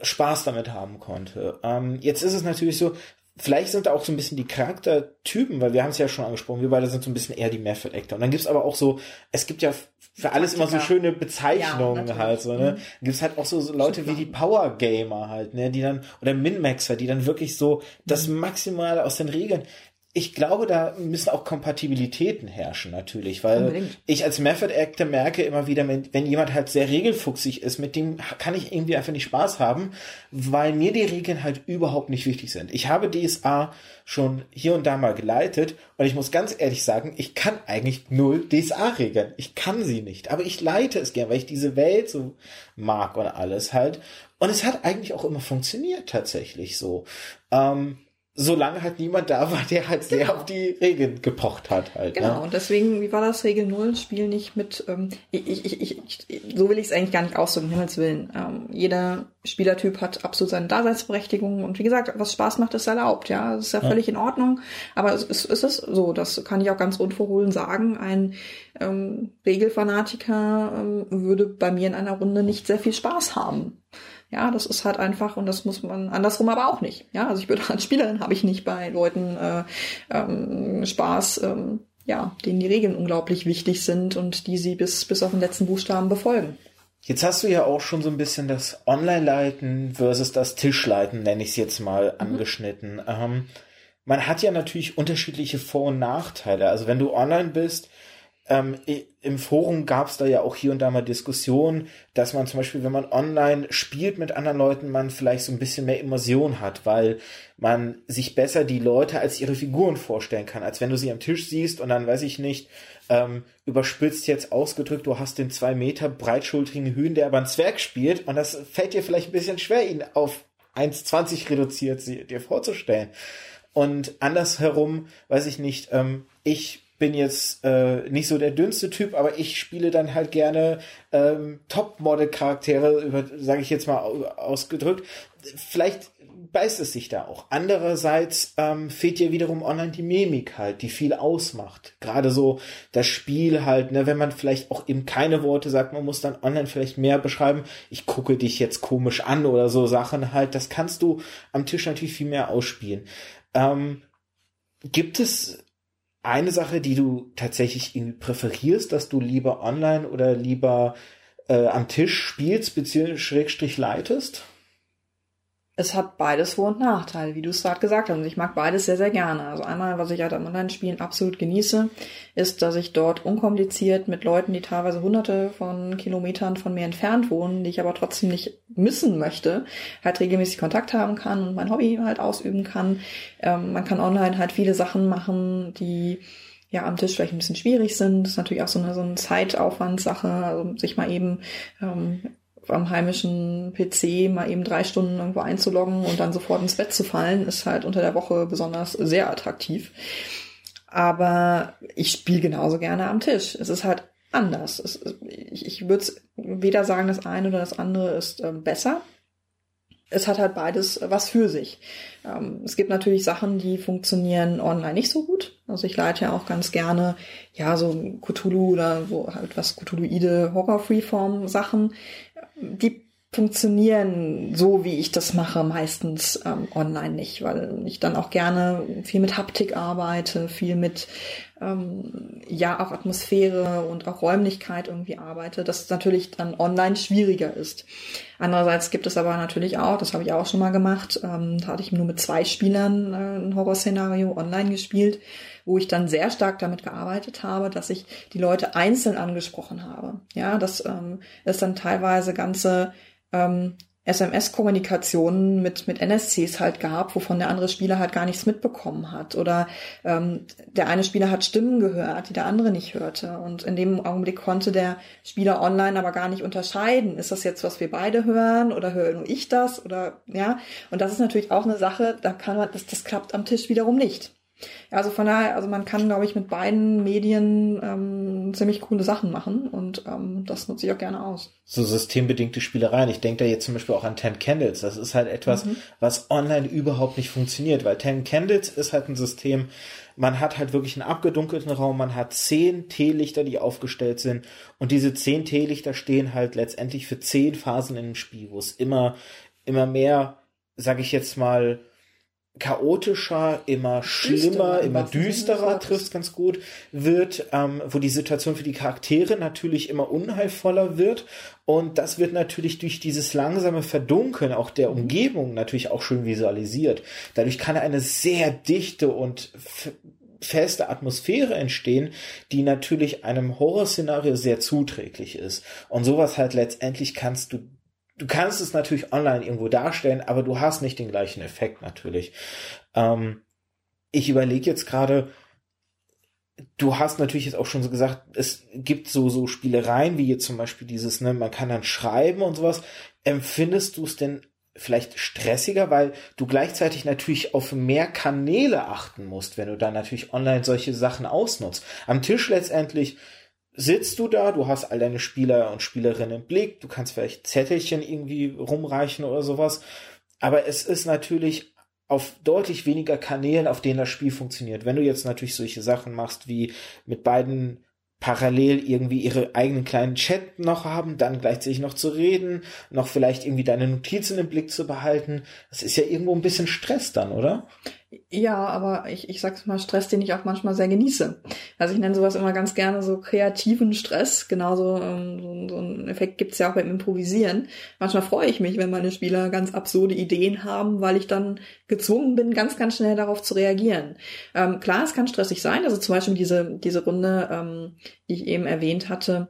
Spaß damit haben konnte. Ähm, jetzt ist es natürlich so, vielleicht sind da auch so ein bisschen die Charaktertypen, weil wir haben es ja schon angesprochen, wir beide sind so ein bisschen eher die Method Actor. Und dann gibt's aber auch so, es gibt ja für alles immer so schöne Bezeichnungen ja, halt, so, ne? Mhm. Gibt's halt auch so, so Leute wie die Power Gamer halt, ne, die dann, oder Min-Maxer, die dann wirklich so das mhm. Maximale aus den Regeln ich glaube, da müssen auch Kompatibilitäten herrschen natürlich, weil Unbedingt. ich als Method Actor merke immer wieder, wenn, wenn jemand halt sehr regelfuchsig ist, mit dem kann ich irgendwie einfach nicht Spaß haben, weil mir die Regeln halt überhaupt nicht wichtig sind. Ich habe DSA schon hier und da mal geleitet und ich muss ganz ehrlich sagen, ich kann eigentlich null DSA-Regeln. Ich kann sie nicht, aber ich leite es gern, weil ich diese Welt so mag und alles halt. Und es hat eigentlich auch immer funktioniert tatsächlich so. Ähm, solange halt niemand da war, der halt sehr genau. auf die Regeln gepocht hat halt. Genau, ne? und deswegen, wie war das Regel Null? Spiel nicht mit, ähm, ich, ich, ich, ich, so will ich es eigentlich gar nicht ausdrücken, Himmels Willen. Ähm, jeder Spielertyp hat absolut seine Daseinsberechtigung und wie gesagt, was Spaß macht, ist erlaubt, ja. Das ist ja, ja. völlig in Ordnung. Aber es, es, es ist so, das kann ich auch ganz unverhohlen sagen. Ein ähm, Regelfanatiker ähm, würde bei mir in einer Runde nicht sehr viel Spaß haben. Ja, das ist halt einfach und das muss man andersrum aber auch nicht. Ja, also ich würde als Spielerin habe ich nicht bei Leuten äh, ähm, Spaß, ähm, ja, denen die Regeln unglaublich wichtig sind und die sie bis bis auf den letzten Buchstaben befolgen. Jetzt hast du ja auch schon so ein bisschen das Online-Leiten versus das Tischleiten, nenne ich es jetzt mal, mhm. angeschnitten. Ähm, man hat ja natürlich unterschiedliche Vor- und Nachteile. Also wenn du online bist, ähm, im Forum gab es da ja auch hier und da mal Diskussionen, dass man zum Beispiel, wenn man online spielt mit anderen Leuten, man vielleicht so ein bisschen mehr Immersion hat, weil man sich besser die Leute als ihre Figuren vorstellen kann, als wenn du sie am Tisch siehst und dann weiß ich nicht, ähm, überspitzt jetzt ausgedrückt, du hast den zwei Meter breitschultrigen Hühn, der aber ein Zwerg spielt und das fällt dir vielleicht ein bisschen schwer, ihn auf 1,20 reduziert dir vorzustellen. Und andersherum, weiß ich nicht, ähm, ich bin jetzt äh, nicht so der dünnste Typ, aber ich spiele dann halt gerne ähm, Top-Model-Charaktere, sage ich jetzt mal ausgedrückt. Vielleicht beißt es sich da auch. Andererseits ähm, fehlt dir wiederum online die Mimik halt, die viel ausmacht. Gerade so das Spiel halt, ne, wenn man vielleicht auch eben keine Worte sagt, man muss dann online vielleicht mehr beschreiben, ich gucke dich jetzt komisch an oder so Sachen halt, das kannst du am Tisch natürlich viel mehr ausspielen. Ähm, gibt es eine Sache, die du tatsächlich präferierst, dass du lieber online oder lieber äh, am Tisch spielst bzw. schrägstrich leitest? Es hat beides Vor- und Nachteile, wie du es gerade gesagt hast. Und ich mag beides sehr, sehr gerne. Also einmal, was ich halt am Online-Spielen absolut genieße, ist, dass ich dort unkompliziert mit Leuten, die teilweise hunderte von Kilometern von mir entfernt wohnen, die ich aber trotzdem nicht missen möchte, halt regelmäßig Kontakt haben kann und mein Hobby halt ausüben kann. Ähm, man kann online halt viele Sachen machen, die ja am Tisch vielleicht ein bisschen schwierig sind. Das ist natürlich auch so eine, so eine Zeitaufwandssache, also sich mal eben ähm, am heimischen PC mal eben drei Stunden irgendwo einzuloggen und dann sofort ins Bett zu fallen, ist halt unter der Woche besonders sehr attraktiv. Aber ich spiele genauso gerne am Tisch. Es ist halt anders. Es, ich ich würde weder sagen, das eine oder das andere ist äh, besser. Es hat halt beides was für sich. Ähm, es gibt natürlich Sachen, die funktionieren online nicht so gut. Also ich leite ja auch ganz gerne, ja, so Cthulhu oder so halt was Cthulhuide Horror-Freeform Sachen die funktionieren so, wie ich das mache, meistens ähm, online nicht, weil ich dann auch gerne viel mit Haptik arbeite, viel mit ähm, ja auch Atmosphäre und auch Räumlichkeit irgendwie arbeite, das natürlich dann online schwieriger ist. Andererseits gibt es aber natürlich auch, das habe ich auch schon mal gemacht, ähm, da hatte ich nur mit zwei Spielern äh, ein Horrorszenario online gespielt, wo ich dann sehr stark damit gearbeitet habe, dass ich die Leute einzeln angesprochen habe. Ja, dass ähm, es dann teilweise ganze ähm, SMS-Kommunikationen mit, mit NSCs halt gab, wovon der andere Spieler halt gar nichts mitbekommen hat. Oder ähm, der eine Spieler hat Stimmen gehört, die der andere nicht hörte. Und in dem Augenblick konnte der Spieler online aber gar nicht unterscheiden, ist das jetzt, was wir beide hören oder höre nur ich das? Oder ja. Und das ist natürlich auch eine Sache, da kann man, das, das klappt am Tisch wiederum nicht. Ja, also von daher, also man kann, glaube ich, mit beiden Medien ähm, ziemlich coole Sachen machen und ähm, das nutze ich auch gerne aus. So systembedingte Spielereien. Ich denke da jetzt zum Beispiel auch an Ten Candles. Das ist halt etwas, mhm. was online überhaupt nicht funktioniert, weil Ten Candles ist halt ein System, man hat halt wirklich einen abgedunkelten Raum, man hat zehn Teelichter, die aufgestellt sind und diese zehn Teelichter stehen halt letztendlich für zehn Phasen in dem Spiel, wo es immer, immer mehr, sag ich jetzt mal, chaotischer, immer schlimmer, düsterer, immer düsterer trifft ganz gut wird, ähm, wo die Situation für die Charaktere natürlich immer unheilvoller wird und das wird natürlich durch dieses langsame Verdunkeln auch der mhm. Umgebung natürlich auch schön visualisiert. Dadurch kann eine sehr dichte und feste Atmosphäre entstehen, die natürlich einem Horrorszenario sehr zuträglich ist. Und sowas halt letztendlich kannst du du kannst es natürlich online irgendwo darstellen, aber du hast nicht den gleichen Effekt natürlich. Ähm, ich überlege jetzt gerade, du hast natürlich jetzt auch schon so gesagt, es gibt so, so Spielereien, wie jetzt zum Beispiel dieses, ne, man kann dann schreiben und sowas. Empfindest du es denn vielleicht stressiger, weil du gleichzeitig natürlich auf mehr Kanäle achten musst, wenn du dann natürlich online solche Sachen ausnutzt. Am Tisch letztendlich sitzt du da, du hast all deine Spieler und Spielerinnen im Blick, du kannst vielleicht Zettelchen irgendwie rumreichen oder sowas, aber es ist natürlich auf deutlich weniger Kanälen, auf denen das Spiel funktioniert. Wenn du jetzt natürlich solche Sachen machst, wie mit beiden parallel irgendwie ihre eigenen kleinen Chat noch haben, dann gleichzeitig noch zu reden, noch vielleicht irgendwie deine Notizen im Blick zu behalten, das ist ja irgendwo ein bisschen Stress dann, oder? Ja, aber ich, ich sag's mal, Stress, den ich auch manchmal sehr genieße. Also ich nenne sowas immer ganz gerne so kreativen Stress. Genauso ähm, so, so ein Effekt gibt's ja auch beim Improvisieren. Manchmal freue ich mich, wenn meine Spieler ganz absurde Ideen haben, weil ich dann gezwungen bin, ganz, ganz schnell darauf zu reagieren. Ähm, klar, es kann stressig sein. Also zum Beispiel diese, diese Runde, ähm, die ich eben erwähnt hatte,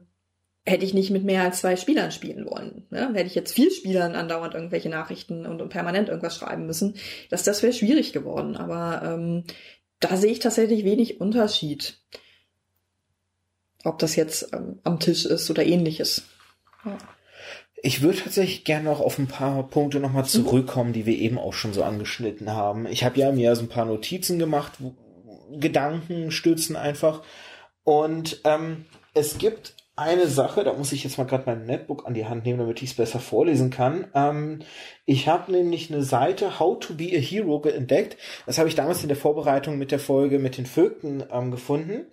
hätte ich nicht mit mehr als zwei Spielern spielen wollen. Ne? Hätte ich jetzt vier Spielern andauernd irgendwelche Nachrichten und, permanent irgendwas schreiben müssen, das, das wäre schwierig geworden. Aber ähm, da sehe ich tatsächlich wenig Unterschied. Ob das jetzt ähm, am Tisch ist oder ähnliches. Ja. Ich würde tatsächlich gerne noch auf ein paar Punkte nochmal mhm. zurückkommen, die wir eben auch schon so angeschnitten haben. Ich habe ja mir so ein paar Notizen gemacht, Gedanken stützen einfach. Und ähm, es gibt eine Sache, da muss ich jetzt mal gerade mein Netbook an die Hand nehmen, damit ich es besser vorlesen kann. Ähm, ich habe nämlich eine Seite How to be a Hero entdeckt. Das habe ich damals in der Vorbereitung mit der Folge mit den Vögten ähm, gefunden.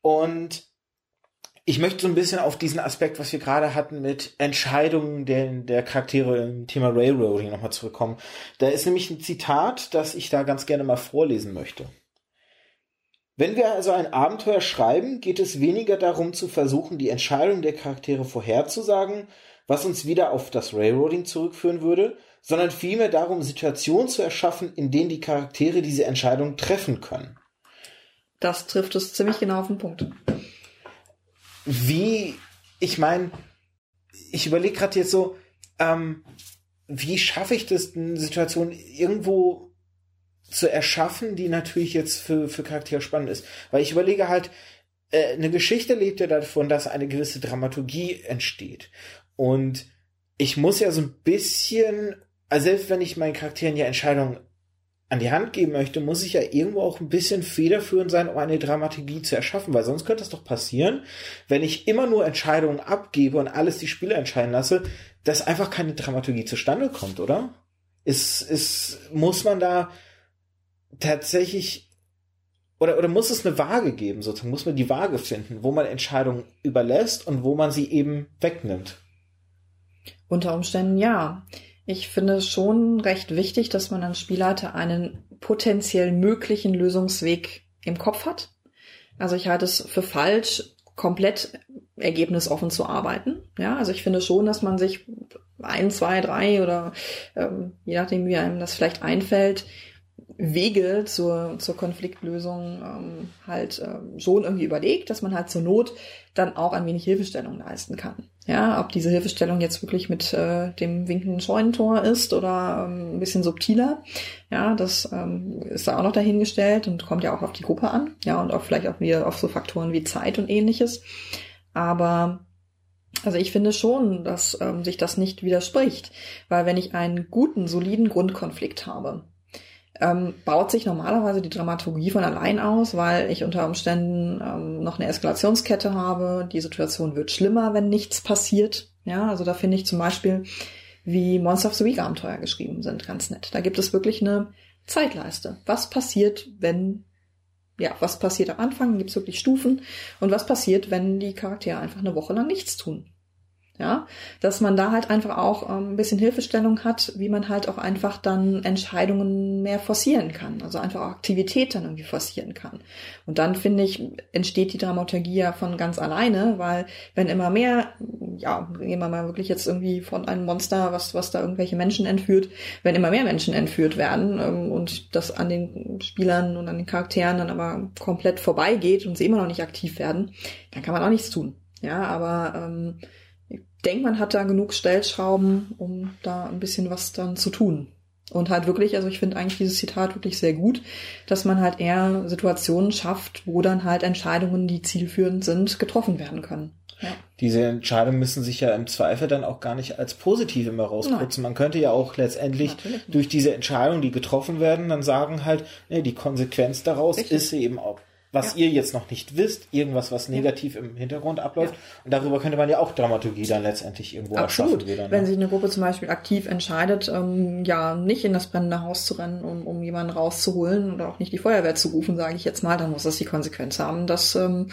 Und ich möchte so ein bisschen auf diesen Aspekt, was wir gerade hatten mit Entscheidungen der, der Charaktere im Thema Railroading nochmal zurückkommen. Da ist nämlich ein Zitat, das ich da ganz gerne mal vorlesen möchte. Wenn wir also ein Abenteuer schreiben, geht es weniger darum zu versuchen, die Entscheidung der Charaktere vorherzusagen, was uns wieder auf das Railroading zurückführen würde, sondern vielmehr darum, Situationen zu erschaffen, in denen die Charaktere diese Entscheidung treffen können. Das trifft es ziemlich genau auf den Punkt. Wie, ich meine, ich überlege gerade jetzt so, ähm, wie schaffe ich das, eine Situation irgendwo zu erschaffen, die natürlich jetzt für, für Charaktere spannend ist. Weil ich überlege halt, äh, eine Geschichte lebt ja davon, dass eine gewisse Dramaturgie entsteht. Und ich muss ja so ein bisschen, also selbst wenn ich meinen Charakteren ja Entscheidungen an die Hand geben möchte, muss ich ja irgendwo auch ein bisschen federführend sein, um eine Dramaturgie zu erschaffen, weil sonst könnte es doch passieren, wenn ich immer nur Entscheidungen abgebe und alles die Spieler entscheiden lasse, dass einfach keine Dramaturgie zustande kommt, oder? Ist, ist, muss man da tatsächlich oder, oder muss es eine Waage geben, sozusagen, muss man die Waage finden, wo man Entscheidungen überlässt und wo man sie eben wegnimmt? Unter Umständen ja. Ich finde es schon recht wichtig, dass man als Spielleiter einen potenziell möglichen Lösungsweg im Kopf hat. Also ich halte es für falsch, komplett ergebnisoffen zu arbeiten. Ja, also ich finde schon, dass man sich ein, zwei, drei oder ähm, je nachdem, wie einem das vielleicht einfällt, Wege zur, zur Konfliktlösung ähm, halt ähm, schon irgendwie überlegt, dass man halt zur Not dann auch ein wenig Hilfestellung leisten kann. Ja, ob diese Hilfestellung jetzt wirklich mit äh, dem winkenden Scheunentor ist oder ähm, ein bisschen subtiler, ja, das ähm, ist da auch noch dahingestellt und kommt ja auch auf die Gruppe an, ja, und auch vielleicht auch wieder auf so Faktoren wie Zeit und ähnliches. Aber also ich finde schon, dass ähm, sich das nicht widerspricht, weil wenn ich einen guten, soliden Grundkonflikt habe, ähm, baut sich normalerweise die Dramaturgie von allein aus, weil ich unter Umständen ähm, noch eine Eskalationskette habe. Die Situation wird schlimmer, wenn nichts passiert. Ja, also da finde ich zum Beispiel, wie Monster of the Week Abenteuer geschrieben sind, ganz nett. Da gibt es wirklich eine Zeitleiste. Was passiert, wenn, ja, was passiert am Anfang? Gibt es wirklich Stufen? Und was passiert, wenn die Charaktere einfach eine Woche lang nichts tun? Ja, dass man da halt einfach auch ähm, ein bisschen Hilfestellung hat, wie man halt auch einfach dann Entscheidungen mehr forcieren kann, also einfach auch Aktivität dann irgendwie forcieren kann. Und dann finde ich, entsteht die Dramaturgie ja von ganz alleine, weil wenn immer mehr, ja, gehen wir mal wirklich jetzt irgendwie von einem Monster, was, was da irgendwelche Menschen entführt, wenn immer mehr Menschen entführt werden ähm, und das an den Spielern und an den Charakteren dann aber komplett vorbeigeht und sie immer noch nicht aktiv werden, dann kann man auch nichts tun. Ja, aber ähm, denke, man hat da genug Stellschrauben, um da ein bisschen was dann zu tun. Und halt wirklich, also ich finde eigentlich dieses Zitat wirklich sehr gut, dass man halt eher Situationen schafft, wo dann halt Entscheidungen, die zielführend sind, getroffen werden können. Ja. Diese Entscheidungen müssen sich ja im Zweifel dann auch gar nicht als positiv immer rausputzen. Man könnte ja auch letztendlich durch diese Entscheidungen, die getroffen werden, dann sagen halt, nee, die Konsequenz daraus Richtig. ist eben auch was ja. ihr jetzt noch nicht wisst, irgendwas, was negativ ja. im Hintergrund abläuft. Und darüber könnte man ja auch Dramaturgie dann letztendlich irgendwo Absolut. erschaffen wieder. Ne? Wenn sich eine Gruppe zum Beispiel aktiv entscheidet, ähm, ja, nicht in das brennende Haus zu rennen, um, um jemanden rauszuholen oder auch nicht die Feuerwehr zu rufen, sage ich jetzt mal, dann muss das die Konsequenz haben, dass ähm,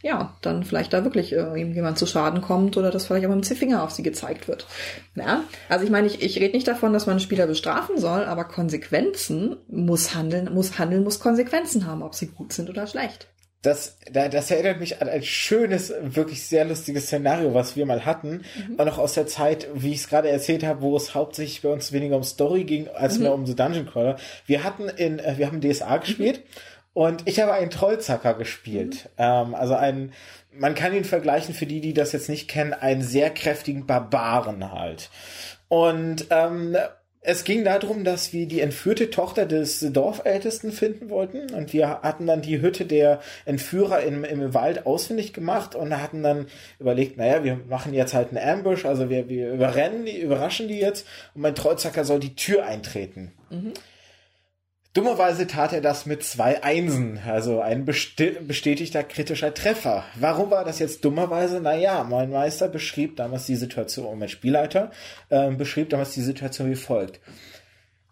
ja, dann vielleicht da wirklich äh, jemand zu Schaden kommt oder dass vielleicht auch mit dem Finger auf sie gezeigt wird. Ja? Also ich meine, ich, ich rede nicht davon, dass man Spieler bestrafen soll, aber Konsequenzen muss handeln, muss handeln, muss Konsequenzen haben, ob sie gut sind oder schlecht schlecht. Das, das erinnert mich an ein schönes, wirklich sehr lustiges Szenario, was wir mal hatten. Mhm. Und auch aus der Zeit, wie ich es gerade erzählt habe, wo es hauptsächlich bei uns weniger um Story ging, als mhm. mehr um so Dungeon Crawler. Wir hatten in, äh, wir haben DSA gespielt mhm. und ich habe einen Trollzacker gespielt. Mhm. Ähm, also einen, man kann ihn vergleichen, für die, die das jetzt nicht kennen, einen sehr kräftigen Barbaren halt. Und ähm, es ging darum, dass wir die entführte Tochter des Dorfältesten finden wollten und wir hatten dann die Hütte der Entführer im, im Wald ausfindig gemacht und hatten dann überlegt, naja, wir machen jetzt halt einen Ambush, also wir, wir überrennen die, überraschen die jetzt und mein Trollzacker soll die Tür eintreten. Mhm. Dummerweise tat er das mit zwei Einsen, also ein bestätigter kritischer Treffer. Warum war das jetzt dummerweise? Naja, mein Meister beschrieb damals die Situation, mein Spielleiter äh, beschrieb damals die Situation wie folgt.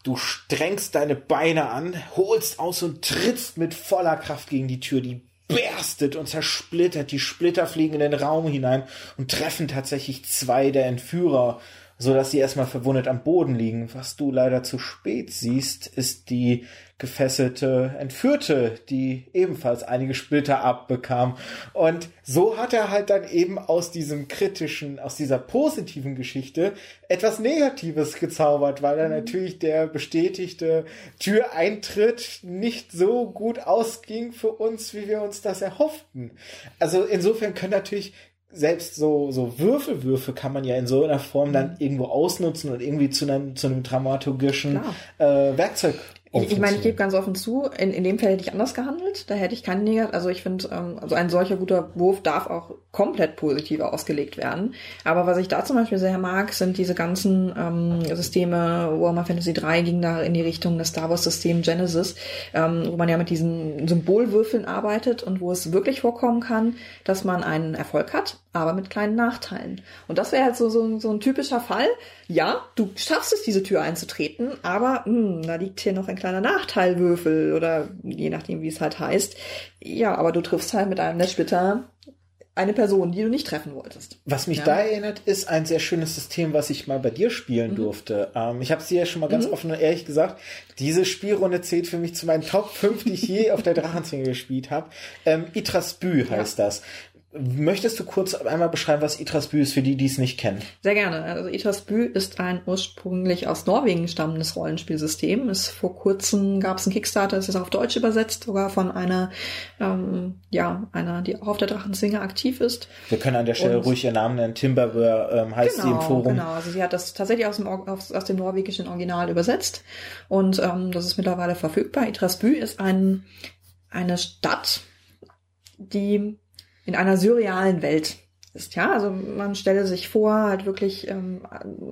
Du strengst deine Beine an, holst aus und trittst mit voller Kraft gegen die Tür, die berstet und zersplittert, die Splitter fliegen in den Raum hinein und treffen tatsächlich zwei der Entführer so dass sie erstmal verwundet am Boden liegen. Was du leider zu spät siehst, ist die gefesselte Entführte, die ebenfalls einige Splitter abbekam. Und so hat er halt dann eben aus diesem kritischen, aus dieser positiven Geschichte etwas Negatives gezaubert, weil dann mhm. natürlich der bestätigte Türeintritt nicht so gut ausging für uns, wie wir uns das erhofften. Also insofern können natürlich selbst so, so Würfelwürfe kann man ja in so einer Form dann mhm. irgendwo ausnutzen und irgendwie zu einem, zu einem dramaturgischen äh, Werkzeug ich, ich meine, ich gebe ganz offen zu, in, in dem Fall hätte ich anders gehandelt. Da hätte ich keinen Negat. Also ich finde, ähm, also ein solcher guter Wurf darf auch komplett positiv ausgelegt werden. Aber was ich da zum Beispiel sehr mag, sind diese ganzen ähm, Systeme, Warhammer Fantasy 3 ging da in die Richtung des Star Wars System Genesis, ähm, wo man ja mit diesen Symbolwürfeln arbeitet und wo es wirklich vorkommen kann, dass man einen Erfolg hat, aber mit kleinen Nachteilen. Und das wäre halt so, so, so ein typischer Fall. Ja, du schaffst es, diese Tür einzutreten, aber mh, hm, da liegt hier noch ein kleiner Nachteilwürfel oder je nachdem, wie es halt heißt. Ja, aber du triffst halt mit einem der Splitter eine Person, die du nicht treffen wolltest. Was mich ja. da erinnert, ist ein sehr schönes System, was ich mal bei dir spielen mhm. durfte. Ähm, ich habe es dir ja schon mal ganz mhm. offen und ehrlich gesagt, diese Spielrunde zählt für mich zu meinen Top 5, die ich je auf der Drachenzwinge gespielt habe. Ähm, Itrasbü heißt ja. das. Möchtest du kurz einmal beschreiben, was Itrasbü ist für die, die es nicht kennen? Sehr gerne. Also Itrasbü ist ein ursprünglich aus Norwegen stammendes Rollenspielsystem. Es vor kurzem gab es einen Kickstarter, das ist auf Deutsch übersetzt, sogar von einer, ähm, ja, einer, die auch auf der Drachenzwinge aktiv ist. Wir können an der Stelle Und, ruhig ihren Namen nennen. Timberware ähm, heißt genau, sie im genau, Forum. Genau, also sie hat das tatsächlich aus dem, aus, aus dem norwegischen Original übersetzt. Und ähm, das ist mittlerweile verfügbar. Itrasbü ist ein, eine Stadt, die in einer surrealen Welt ist. Ja, also man stelle sich vor, halt wirklich ähm,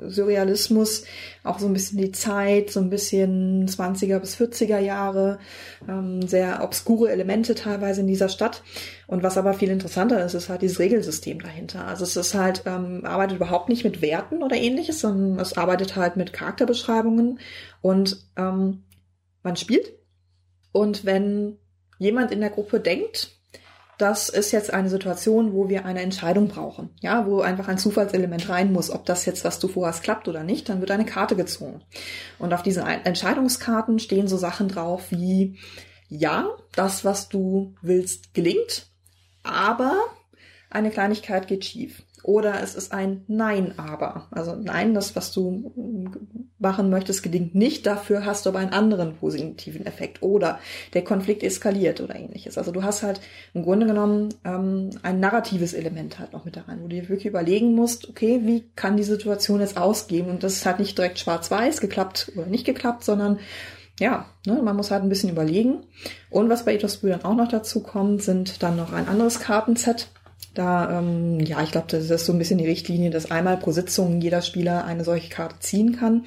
Surrealismus, auch so ein bisschen die Zeit, so ein bisschen 20er bis 40er Jahre, ähm, sehr obskure Elemente teilweise in dieser Stadt. Und was aber viel interessanter ist, ist halt dieses Regelsystem dahinter. Also es ist halt, ähm, arbeitet überhaupt nicht mit Werten oder ähnliches, sondern es arbeitet halt mit Charakterbeschreibungen und ähm, man spielt. Und wenn jemand in der Gruppe denkt, das ist jetzt eine Situation, wo wir eine Entscheidung brauchen. Ja, wo einfach ein Zufallselement rein muss, ob das jetzt, was du vorhast, klappt oder nicht, dann wird eine Karte gezogen. Und auf diesen Entscheidungskarten stehen so Sachen drauf wie, ja, das, was du willst, gelingt, aber eine Kleinigkeit geht schief. Oder es ist ein Nein aber. Also nein, das, was du machen möchtest, gelingt nicht. Dafür hast du aber einen anderen positiven Effekt. Oder der Konflikt eskaliert oder ähnliches. Also du hast halt im Grunde genommen ähm, ein narratives Element halt noch mit da rein, wo du dir wirklich überlegen musst, okay, wie kann die Situation jetzt ausgehen? Und das ist halt nicht direkt schwarz-weiß, geklappt oder nicht geklappt, sondern ja, ne, man muss halt ein bisschen überlegen. Und was bei Ethos Brüdern auch noch dazu kommt, sind dann noch ein anderes Kartenset da, ähm, ja, ich glaube, das ist so ein bisschen die Richtlinie, dass einmal pro Sitzung jeder Spieler eine solche Karte ziehen kann.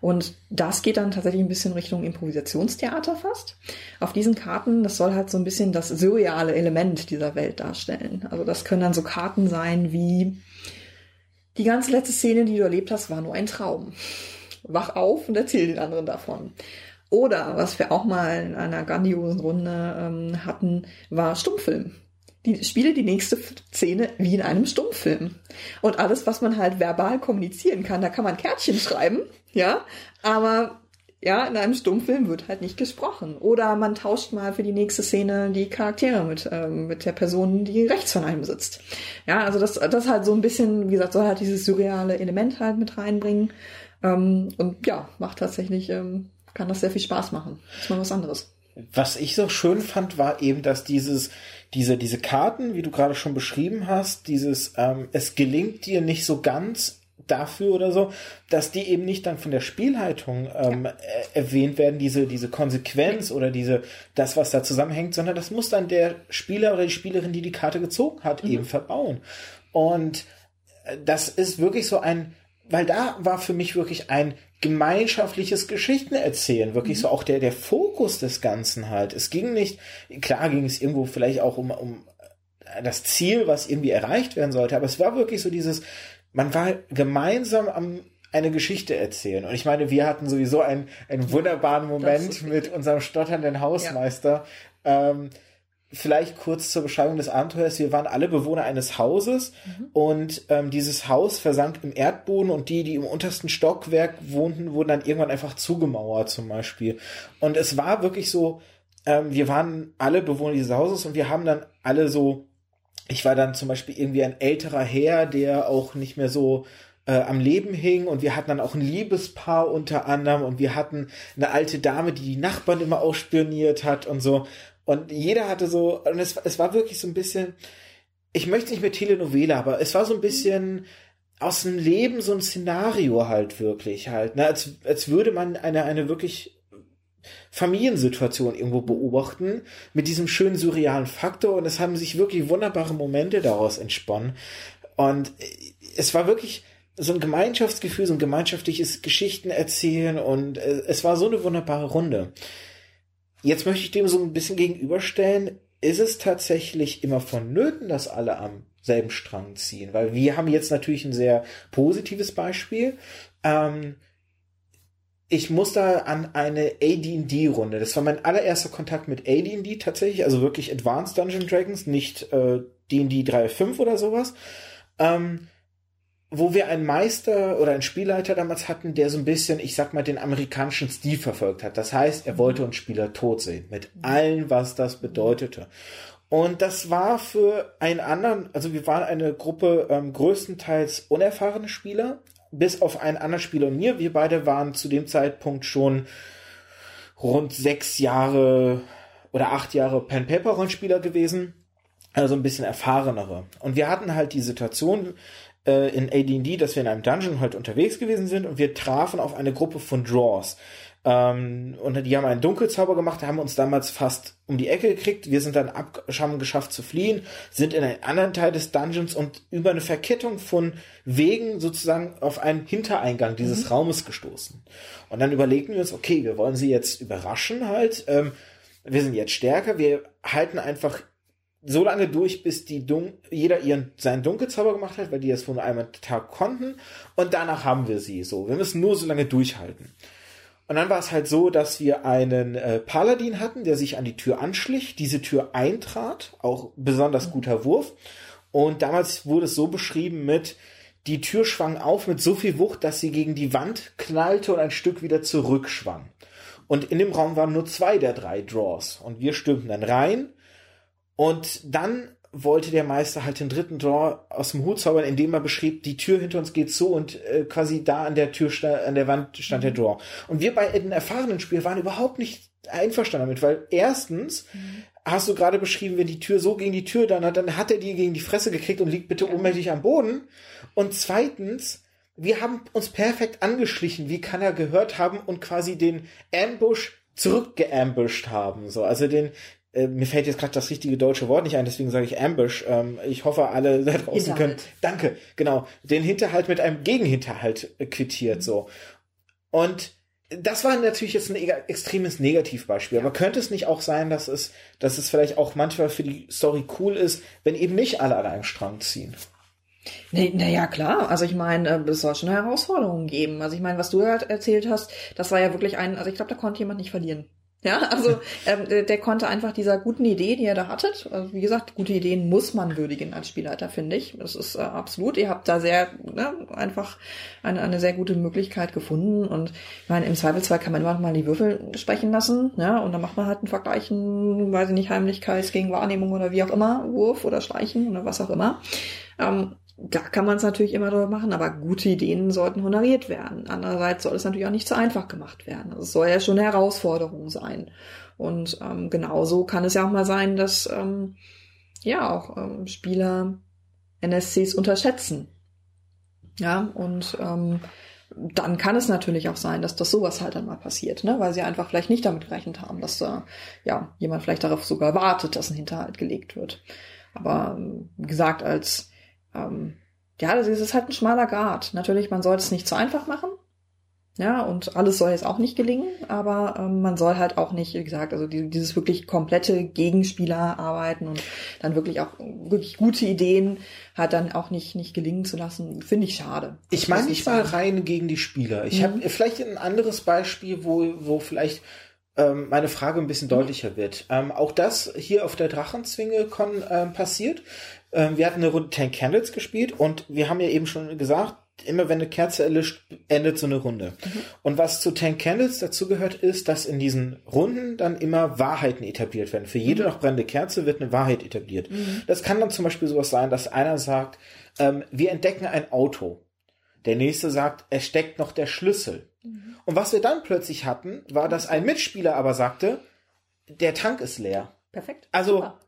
Und das geht dann tatsächlich ein bisschen Richtung Improvisationstheater fast. Auf diesen Karten, das soll halt so ein bisschen das surreale Element dieser Welt darstellen. Also das können dann so Karten sein wie die ganze letzte Szene, die du erlebt hast, war nur ein Traum. Wach auf und erzähl den anderen davon. Oder was wir auch mal in einer grandiosen Runde ähm, hatten, war Stummfilm die spiele die nächste Szene wie in einem Stummfilm. Und alles, was man halt verbal kommunizieren kann, da kann man Kärtchen schreiben, ja, aber ja, in einem Stummfilm wird halt nicht gesprochen. Oder man tauscht mal für die nächste Szene die Charaktere mit, ähm, mit der Person, die rechts von einem sitzt. Ja, also das, das halt so ein bisschen, wie gesagt, soll halt dieses surreale Element halt mit reinbringen. Ähm, und ja, macht tatsächlich, ähm, kann das sehr viel Spaß machen. ist mal was anderes. Was ich so schön fand, war eben, dass dieses, diese, diese Karten, wie du gerade schon beschrieben hast, dieses, ähm, es gelingt dir nicht so ganz dafür oder so, dass die eben nicht dann von der Spielleitung ähm, ja. erwähnt werden, diese, diese Konsequenz oder diese, das, was da zusammenhängt, sondern das muss dann der Spieler oder die Spielerin, die die Karte gezogen hat, mhm. eben verbauen. Und äh, das ist wirklich so ein, weil da war für mich wirklich ein gemeinschaftliches Geschichten erzählen, wirklich mhm. so auch der, der Fokus des Ganzen halt. Es ging nicht, klar ging es irgendwo vielleicht auch um, um das Ziel, was irgendwie erreicht werden sollte, aber es war wirklich so dieses, man war gemeinsam am eine Geschichte erzählen. Und ich meine, wir hatten sowieso einen, einen wunderbaren Moment mit unserem stotternden Hausmeister. Ja. Ähm, vielleicht kurz zur Beschreibung des Abenteuers. Wir waren alle Bewohner eines Hauses mhm. und ähm, dieses Haus versank im Erdboden und die, die im untersten Stockwerk wohnten, wurden dann irgendwann einfach zugemauert zum Beispiel. Und es war wirklich so, ähm, wir waren alle Bewohner dieses Hauses und wir haben dann alle so, ich war dann zum Beispiel irgendwie ein älterer Herr, der auch nicht mehr so äh, am Leben hing und wir hatten dann auch ein Liebespaar unter anderem und wir hatten eine alte Dame, die die Nachbarn immer ausspioniert hat und so. Und jeder hatte so, und es, es war wirklich so ein bisschen, ich möchte nicht mehr Telenovela, aber es war so ein bisschen aus dem Leben so ein Szenario halt wirklich halt, ne, als, als würde man eine, eine wirklich Familiensituation irgendwo beobachten mit diesem schönen surrealen Faktor und es haben sich wirklich wunderbare Momente daraus entsponnen und es war wirklich so ein Gemeinschaftsgefühl, so ein gemeinschaftliches Geschichten erzählen und äh, es war so eine wunderbare Runde. Jetzt möchte ich dem so ein bisschen gegenüberstellen, ist es tatsächlich immer vonnöten, dass alle am selben Strang ziehen? Weil wir haben jetzt natürlich ein sehr positives Beispiel. Ähm, ich muss da an eine AD&D-Runde. Das war mein allererster Kontakt mit AD&D tatsächlich, also wirklich Advanced Dungeon Dragons, nicht äh, D&D 3.5 oder sowas. Ähm, wo wir einen Meister oder einen Spielleiter damals hatten, der so ein bisschen, ich sag mal, den amerikanischen Stil verfolgt hat. Das heißt, er wollte uns Spieler tot sehen, mit allem, was das bedeutete. Und das war für einen anderen, also wir waren eine Gruppe ähm, größtenteils unerfahrene Spieler, bis auf einen anderen Spieler und mir. Wir beide waren zu dem Zeitpunkt schon rund sechs Jahre oder acht Jahre Pen-Paper-Rollenspieler gewesen. Also ein bisschen erfahrenere. Und wir hatten halt die Situation, äh, in AD&D, dass wir in einem Dungeon halt unterwegs gewesen sind und wir trafen auf eine Gruppe von Draws. Ähm, und die haben einen Dunkelzauber gemacht, haben uns damals fast um die Ecke gekriegt. Wir sind dann ab, haben geschafft zu fliehen, sind in einen anderen Teil des Dungeons und über eine Verkettung von Wegen sozusagen auf einen Hintereingang dieses mhm. Raumes gestoßen. Und dann überlegten wir uns, okay, wir wollen sie jetzt überraschen halt. Ähm, wir sind jetzt stärker, wir halten einfach so lange durch, bis die Dun jeder ihren seinen Dunkelzauber gemacht hat, weil die das von einmal Tag konnten und danach haben wir sie so. Wir müssen nur so lange durchhalten. Und dann war es halt so, dass wir einen äh, Paladin hatten, der sich an die Tür anschlich, diese Tür eintrat, auch besonders guter Wurf. Und damals wurde es so beschrieben mit, die Tür schwang auf mit so viel Wucht, dass sie gegen die Wand knallte und ein Stück wieder zurückschwang. Und in dem Raum waren nur zwei der drei Draws. Und wir stürmten dann rein. Und dann wollte der Meister halt den dritten Draw aus dem Hut zaubern, indem er beschrieb, die Tür hinter uns geht zu und äh, quasi da an der Tür, an der Wand stand der Draw. Und wir bei den erfahrenen Spielern waren überhaupt nicht einverstanden damit, weil erstens mhm. hast du gerade beschrieben, wenn die Tür so gegen die Tür dann hat, dann hat er die gegen die Fresse gekriegt und liegt bitte ohnmächtig am Boden. Und zweitens, wir haben uns perfekt angeschlichen, wie kann er gehört haben und quasi den Ambush zurückgeambusht haben. So, also den, äh, mir fällt jetzt gerade das richtige deutsche Wort nicht ein, deswegen sage ich Ambush. Ähm, ich hoffe, alle da draußen können. Danke, genau. Den Hinterhalt mit einem Gegenhinterhalt äh, quittiert, mhm. so. Und das war natürlich jetzt ein extremes Negativbeispiel, aber könnte es nicht auch sein, dass es, dass es vielleicht auch manchmal für die Story cool ist, wenn eben nicht alle an einem Strang ziehen? Nee, naja, klar. Also ich meine, äh, es soll schon Herausforderungen geben. Also ich meine, was du halt erzählt hast, das war ja wirklich ein, also ich glaube, da konnte jemand nicht verlieren. Ja, also ähm, der konnte einfach dieser guten Idee, die ihr da hattet, also wie gesagt, gute Ideen muss man würdigen als Spielleiter, finde ich. Das ist äh, absolut. Ihr habt da sehr ne, einfach eine, eine sehr gute Möglichkeit gefunden. Und ich meine, im Zweifelsfall kann man immer mal die Würfel sprechen lassen, ja, und dann macht man halt einen Vergleichen, weiß ich nicht, Heimlichkeit gegen Wahrnehmung oder wie auch immer, Wurf oder Schleichen oder was auch immer. Ähm, da kann man es natürlich immer drüber machen, aber gute Ideen sollten honoriert werden. Andererseits soll es natürlich auch nicht zu einfach gemacht werden. Also es soll ja schon eine Herausforderung sein. Und ähm, genauso kann es ja auch mal sein, dass ähm, ja auch ähm, Spieler NSCs unterschätzen. Ja, und ähm, dann kann es natürlich auch sein, dass das sowas halt dann mal passiert, ne? weil sie einfach vielleicht nicht damit gerechnet haben, dass da ja jemand vielleicht darauf sogar wartet, dass ein Hinterhalt gelegt wird. Aber ähm, wie gesagt, als ähm, ja, das ist halt ein schmaler Grad. Natürlich, man soll es nicht zu einfach machen. Ja, und alles soll jetzt auch nicht gelingen, aber ähm, man soll halt auch nicht, wie gesagt, also die, dieses wirklich komplette Gegenspieler arbeiten und dann wirklich auch wirklich gute Ideen halt dann auch nicht nicht gelingen zu lassen, finde ich schade. Ich meine nicht mal rein gegen die Spieler. Ich mhm. habe vielleicht ein anderes Beispiel, wo wo vielleicht ähm, meine Frage ein bisschen deutlicher wird. Ähm, auch das hier auf der Drachenzwinge kon, ähm, passiert. Ähm, wir hatten eine Runde Tank Candles gespielt und wir haben ja eben schon gesagt, immer wenn eine Kerze erlischt, endet so eine Runde. Mhm. Und was zu Tank Candles dazu gehört, ist, dass in diesen Runden dann immer Wahrheiten etabliert werden. Für jede mhm. noch brennende Kerze wird eine Wahrheit etabliert. Mhm. Das kann dann zum Beispiel sowas sein, dass einer sagt, ähm, wir entdecken ein Auto. Der nächste sagt, es steckt noch der Schlüssel. Mhm. Und was wir dann plötzlich hatten, war, dass ein Mitspieler aber sagte, der Tank ist leer. Perfekt. Also Super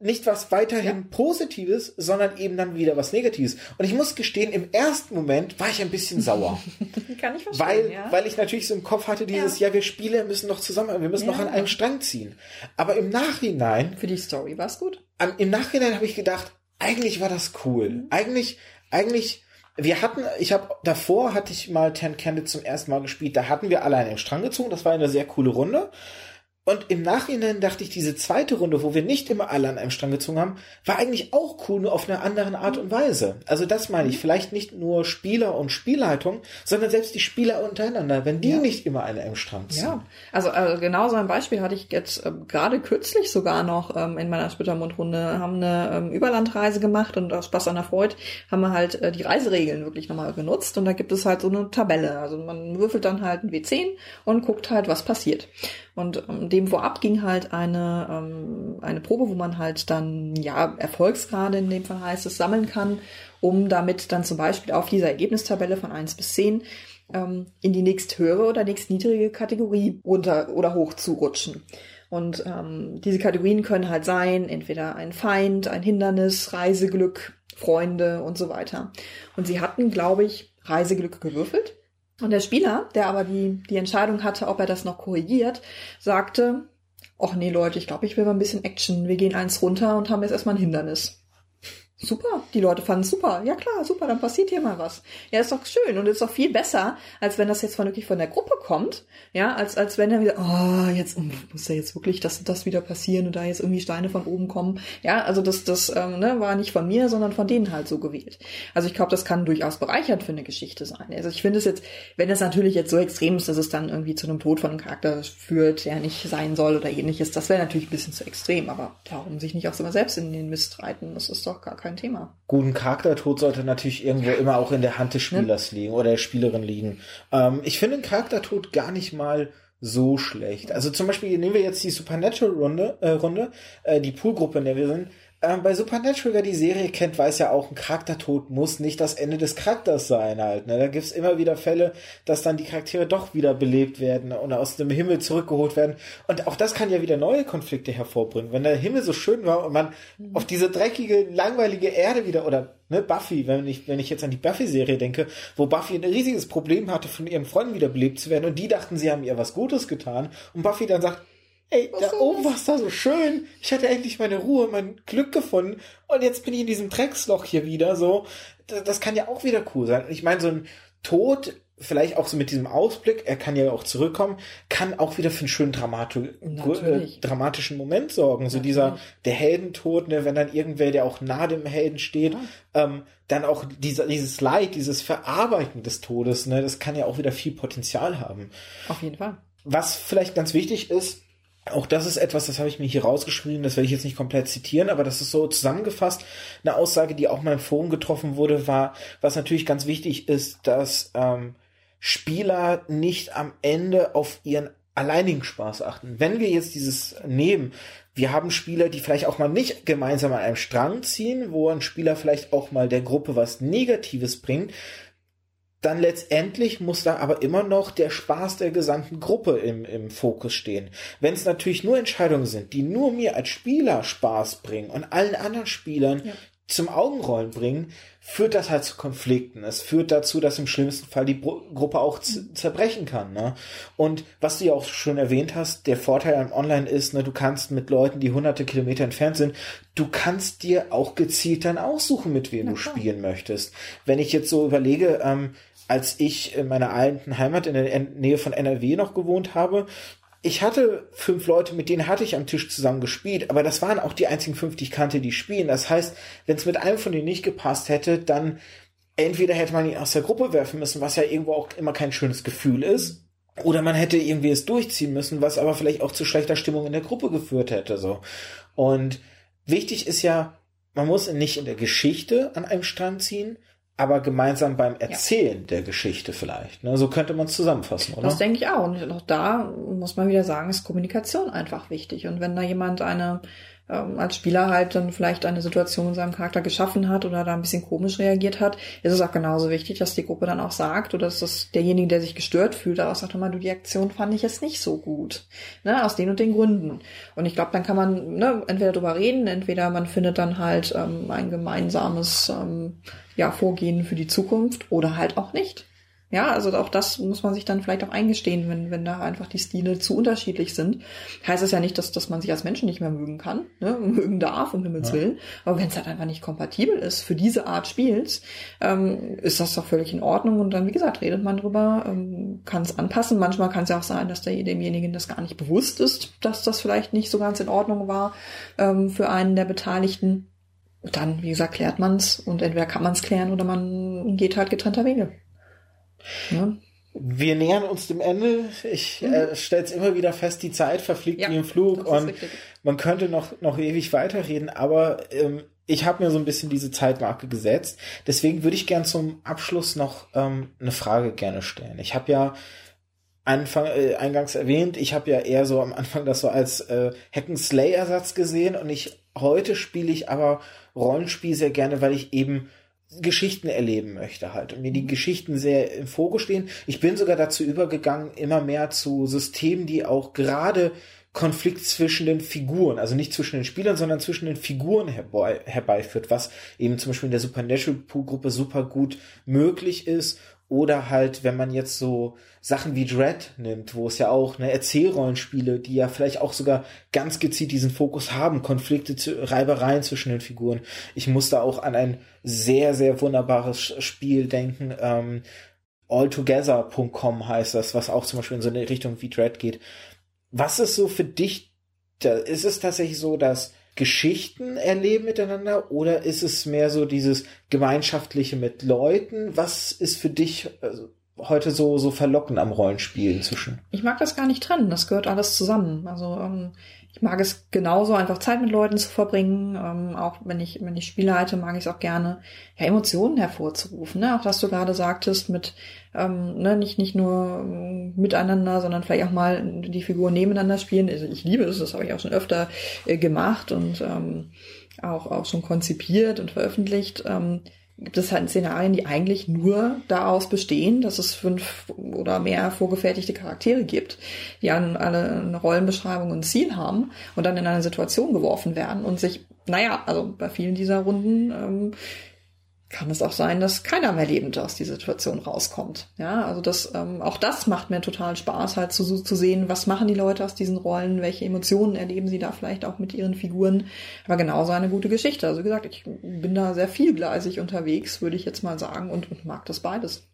nicht was weiterhin ja. Positives, sondern eben dann wieder was Negatives. Und ich muss gestehen, im ersten Moment war ich ein bisschen sauer. Kann ich verstehen. Weil, ja. weil ich natürlich so im Kopf hatte, dieses, ja, ja wir Spieler müssen noch zusammen, wir müssen noch an einem Strang ziehen. Aber im Nachhinein. Für die Story war es gut. Am, Im Nachhinein habe ich gedacht, eigentlich war das cool. Mhm. Eigentlich, eigentlich, wir hatten, ich habe davor hatte ich mal Ten Candid zum ersten Mal gespielt, da hatten wir alle an den Strang gezogen, das war eine sehr coole Runde. Und im Nachhinein dachte ich, diese zweite Runde, wo wir nicht immer alle an einem Strang gezogen haben, war eigentlich auch cool, nur auf eine andere Art und Weise. Also das meine ich. Mhm. Vielleicht nicht nur Spieler und Spielleitung, sondern selbst die Spieler untereinander, wenn die ja. nicht immer an einem Strang ziehen. Ja, also, also genau so ein Beispiel hatte ich jetzt äh, gerade kürzlich sogar noch ähm, in meiner Splittermund-Runde, haben eine ähm, Überlandreise gemacht und aus Spaß an der Freude haben wir halt äh, die Reiseregeln wirklich nochmal genutzt und da gibt es halt so eine Tabelle. Also man würfelt dann halt ein W10 und guckt halt, was passiert. Und ähm, dem vorab ging halt eine, ähm, eine Probe, wo man halt dann, ja, Erfolgsgrade in dem Fall heißt es, sammeln kann, um damit dann zum Beispiel auf dieser Ergebnistabelle von eins bis zehn ähm, in die nächsthöhere oder nächstniedrige Kategorie runter oder hoch zu rutschen. Und ähm, diese Kategorien können halt sein, entweder ein Feind, ein Hindernis, Reiseglück, Freunde und so weiter. Und sie hatten, glaube ich, Reiseglück gewürfelt und der Spieler, der aber die, die Entscheidung hatte, ob er das noch korrigiert, sagte, ach nee Leute, ich glaube, ich will mal ein bisschen Action. Wir gehen eins runter und haben jetzt erstmal ein Hindernis. Super, die Leute fanden es super. Ja klar, super, dann passiert hier mal was. Ja, ist doch schön und ist doch viel besser, als wenn das jetzt von wirklich von der Gruppe kommt. Ja, als, als wenn er wieder, oh, jetzt muss ja jetzt wirklich das und das wieder passieren und da jetzt irgendwie Steine von oben kommen. Ja, also das, das ähm, ne, war nicht von mir, sondern von denen halt so gewählt. Also ich glaube, das kann durchaus bereichernd für eine Geschichte sein. Also ich finde es jetzt, wenn es natürlich jetzt so extrem ist, dass es dann irgendwie zu einem Tod von einem Charakter führt, der nicht sein soll oder ähnliches, das wäre natürlich ein bisschen zu extrem. Aber warum sich nicht auch immer selbst in den Mist reiten? Das ist doch gar kein kein Thema. Guten Charaktertod sollte natürlich irgendwo immer auch in der Hand des Spielers liegen oder der Spielerin liegen. Ähm, ich finde den Charaktertod gar nicht mal so schlecht. Also zum Beispiel nehmen wir jetzt die Supernatural-Runde, äh, Runde, äh, die Poolgruppe, in der wir sind. Ähm, bei Supernatural, wer die Serie kennt, weiß ja auch, ein Charaktertod muss nicht das Ende des Charakters sein halt. Ne? Da gibt's immer wieder Fälle, dass dann die Charaktere doch wieder belebt werden und aus dem Himmel zurückgeholt werden. Und auch das kann ja wieder neue Konflikte hervorbringen. Wenn der Himmel so schön war und man mhm. auf diese dreckige, langweilige Erde wieder oder ne, Buffy, wenn ich, wenn ich jetzt an die Buffy-Serie denke, wo Buffy ein riesiges Problem hatte, von ihren Freunden wieder belebt zu werden und die dachten, sie haben ihr was Gutes getan und Buffy dann sagt, Ey, da oben war es da so schön. Ich hatte endlich meine Ruhe, mein Glück gefunden. Und jetzt bin ich in diesem Drecksloch hier wieder. So, das, das kann ja auch wieder cool sein. Ich meine, so ein Tod, vielleicht auch so mit diesem Ausblick, er kann ja auch zurückkommen, kann auch wieder für einen schönen Dramatu äh, dramatischen Moment sorgen. So Natürlich. dieser, der Heldentod, ne, wenn dann irgendwer, der auch nah dem Helden steht, ja. ähm, dann auch dieser, dieses Leid, dieses Verarbeiten des Todes, ne, das kann ja auch wieder viel Potenzial haben. Auf jeden Fall. Was vielleicht ganz wichtig ist, auch das ist etwas, das habe ich mir hier rausgeschrieben, das werde ich jetzt nicht komplett zitieren, aber das ist so zusammengefasst. Eine Aussage, die auch mal im Forum getroffen wurde, war, was natürlich ganz wichtig ist, dass ähm, Spieler nicht am Ende auf ihren alleinigen Spaß achten. Wenn wir jetzt dieses nehmen, wir haben Spieler, die vielleicht auch mal nicht gemeinsam an einem Strang ziehen, wo ein Spieler vielleicht auch mal der Gruppe was Negatives bringt, dann letztendlich muss da aber immer noch der Spaß der gesamten Gruppe im, im Fokus stehen. Wenn es natürlich nur Entscheidungen sind, die nur mir als Spieler Spaß bringen und allen anderen Spielern ja. zum Augenrollen bringen, führt das halt zu Konflikten. Es führt dazu, dass im schlimmsten Fall die Bro Gruppe auch mhm. zerbrechen kann. Ne? Und was du ja auch schon erwähnt hast, der Vorteil am Online ist, ne, du kannst mit Leuten, die hunderte Kilometer entfernt sind, du kannst dir auch gezielt dann aussuchen, mit wem Na, du spielen möchtest. Wenn ich jetzt so überlege, ähm, als ich in meiner alten Heimat in der Nähe von NRW noch gewohnt habe. Ich hatte fünf Leute, mit denen hatte ich am Tisch zusammen gespielt, aber das waren auch die einzigen fünf, die ich kannte, die spielen. Das heißt, wenn es mit einem von denen nicht gepasst hätte, dann entweder hätte man ihn aus der Gruppe werfen müssen, was ja irgendwo auch immer kein schönes Gefühl ist, oder man hätte irgendwie es durchziehen müssen, was aber vielleicht auch zu schlechter Stimmung in der Gruppe geführt hätte, so. Und wichtig ist ja, man muss nicht in der Geschichte an einem Strang ziehen, aber gemeinsam beim Erzählen ja. der Geschichte vielleicht. Ne? So könnte man es zusammenfassen, oder? Das denke ich auch. Und auch da muss man wieder sagen, ist Kommunikation einfach wichtig. Und wenn da jemand eine ähm, als Spieler halt dann vielleicht eine Situation in seinem Charakter geschaffen hat oder da ein bisschen komisch reagiert hat, ist es auch genauso wichtig, dass die Gruppe dann auch sagt oder dass das derjenige, der sich gestört fühlt, auch sagt, mal, du, die Aktion fand ich jetzt nicht so gut. Ne, aus den und den Gründen. Und ich glaube, dann kann man ne, entweder drüber reden, entweder man findet dann halt ähm, ein gemeinsames ähm, ja, Vorgehen für die Zukunft oder halt auch nicht. Ja, also auch das muss man sich dann vielleicht auch eingestehen, wenn, wenn da einfach die Stile zu unterschiedlich sind. Heißt es ja nicht, dass, dass man sich als Menschen nicht mehr mögen kann, ne? mögen darf, um Himmels ja. Willen. Aber wenn es halt einfach nicht kompatibel ist für diese Art Spiels, ähm, ist das doch völlig in Ordnung. Und dann, wie gesagt, redet man drüber, ähm, kann es anpassen. Manchmal kann es ja auch sein, dass der, demjenigen das gar nicht bewusst ist, dass das vielleicht nicht so ganz in Ordnung war ähm, für einen der Beteiligten. Und dann, wie gesagt, klärt man es und entweder kann man es klären oder man geht halt getrennter Wege. Ja. Wir nähern uns dem Ende. Ich mhm. äh, stelle es immer wieder fest, die Zeit verfliegt ja, wie im Flug und richtig. man könnte noch, noch ewig weiterreden, aber ähm, ich habe mir so ein bisschen diese Zeitmarke gesetzt. Deswegen würde ich gern zum Abschluss noch ähm, eine Frage gerne stellen. Ich habe ja Anfang, äh, eingangs erwähnt, ich habe ja eher so am Anfang das so als äh, Hack-and-Slay-Ersatz gesehen und ich heute spiele ich aber Rollenspiel sehr gerne, weil ich eben Geschichten erleben möchte halt und mir die Geschichten sehr im Fokus stehen. Ich bin sogar dazu übergegangen, immer mehr zu Systemen, die auch gerade Konflikt zwischen den Figuren, also nicht zwischen den Spielern, sondern zwischen den Figuren herbei, herbeiführt, was eben zum Beispiel in der Supernatural-Gruppe super gut möglich ist Oder halt, wenn man jetzt so Sachen wie Dread nimmt, wo es ja auch eine Erzählrollenspiele, die ja vielleicht auch sogar ganz gezielt diesen Fokus haben, Konflikte, Reibereien zwischen den Figuren. Ich muss da auch an ein sehr, sehr wunderbares Spiel denken. Ähm, Altogether.com heißt das, was auch zum Beispiel in so eine Richtung wie Dread geht. Was ist so für dich, da, ist es tatsächlich so, dass Geschichten erleben miteinander oder ist es mehr so dieses gemeinschaftliche mit Leuten? Was ist für dich also, heute so so verlockend am Rollenspiel inzwischen? Ich mag das gar nicht trennen, das gehört alles zusammen. Also ähm, ich mag es genauso, einfach Zeit mit Leuten zu verbringen. Ähm, auch wenn ich, wenn ich Spiele halte, mag ich es auch gerne, ja, Emotionen hervorzurufen. Ne? Auch was du gerade sagtest, mit ähm, ne, nicht, nicht nur äh, miteinander, sondern vielleicht auch mal die Figuren nebeneinander spielen. Also ich liebe es, das habe ich auch schon öfter äh, gemacht und ähm, auch, auch schon konzipiert und veröffentlicht. Ähm, gibt es halt Szenarien, die eigentlich nur daraus bestehen, dass es fünf oder mehr vorgefertigte Charaktere gibt, die alle eine Rollenbeschreibung und Ziel haben und dann in eine Situation geworfen werden und sich, naja, also bei vielen dieser Runden ähm, kann es auch sein, dass keiner mehr lebend aus dieser Situation rauskommt. Ja, also das, ähm, auch das macht mir total Spaß, halt zu, zu sehen, was machen die Leute aus diesen Rollen, welche Emotionen erleben sie da vielleicht auch mit ihren Figuren. Aber genauso eine gute Geschichte. Also wie gesagt, ich bin da sehr vielgleisig unterwegs, würde ich jetzt mal sagen, und, und mag das beides.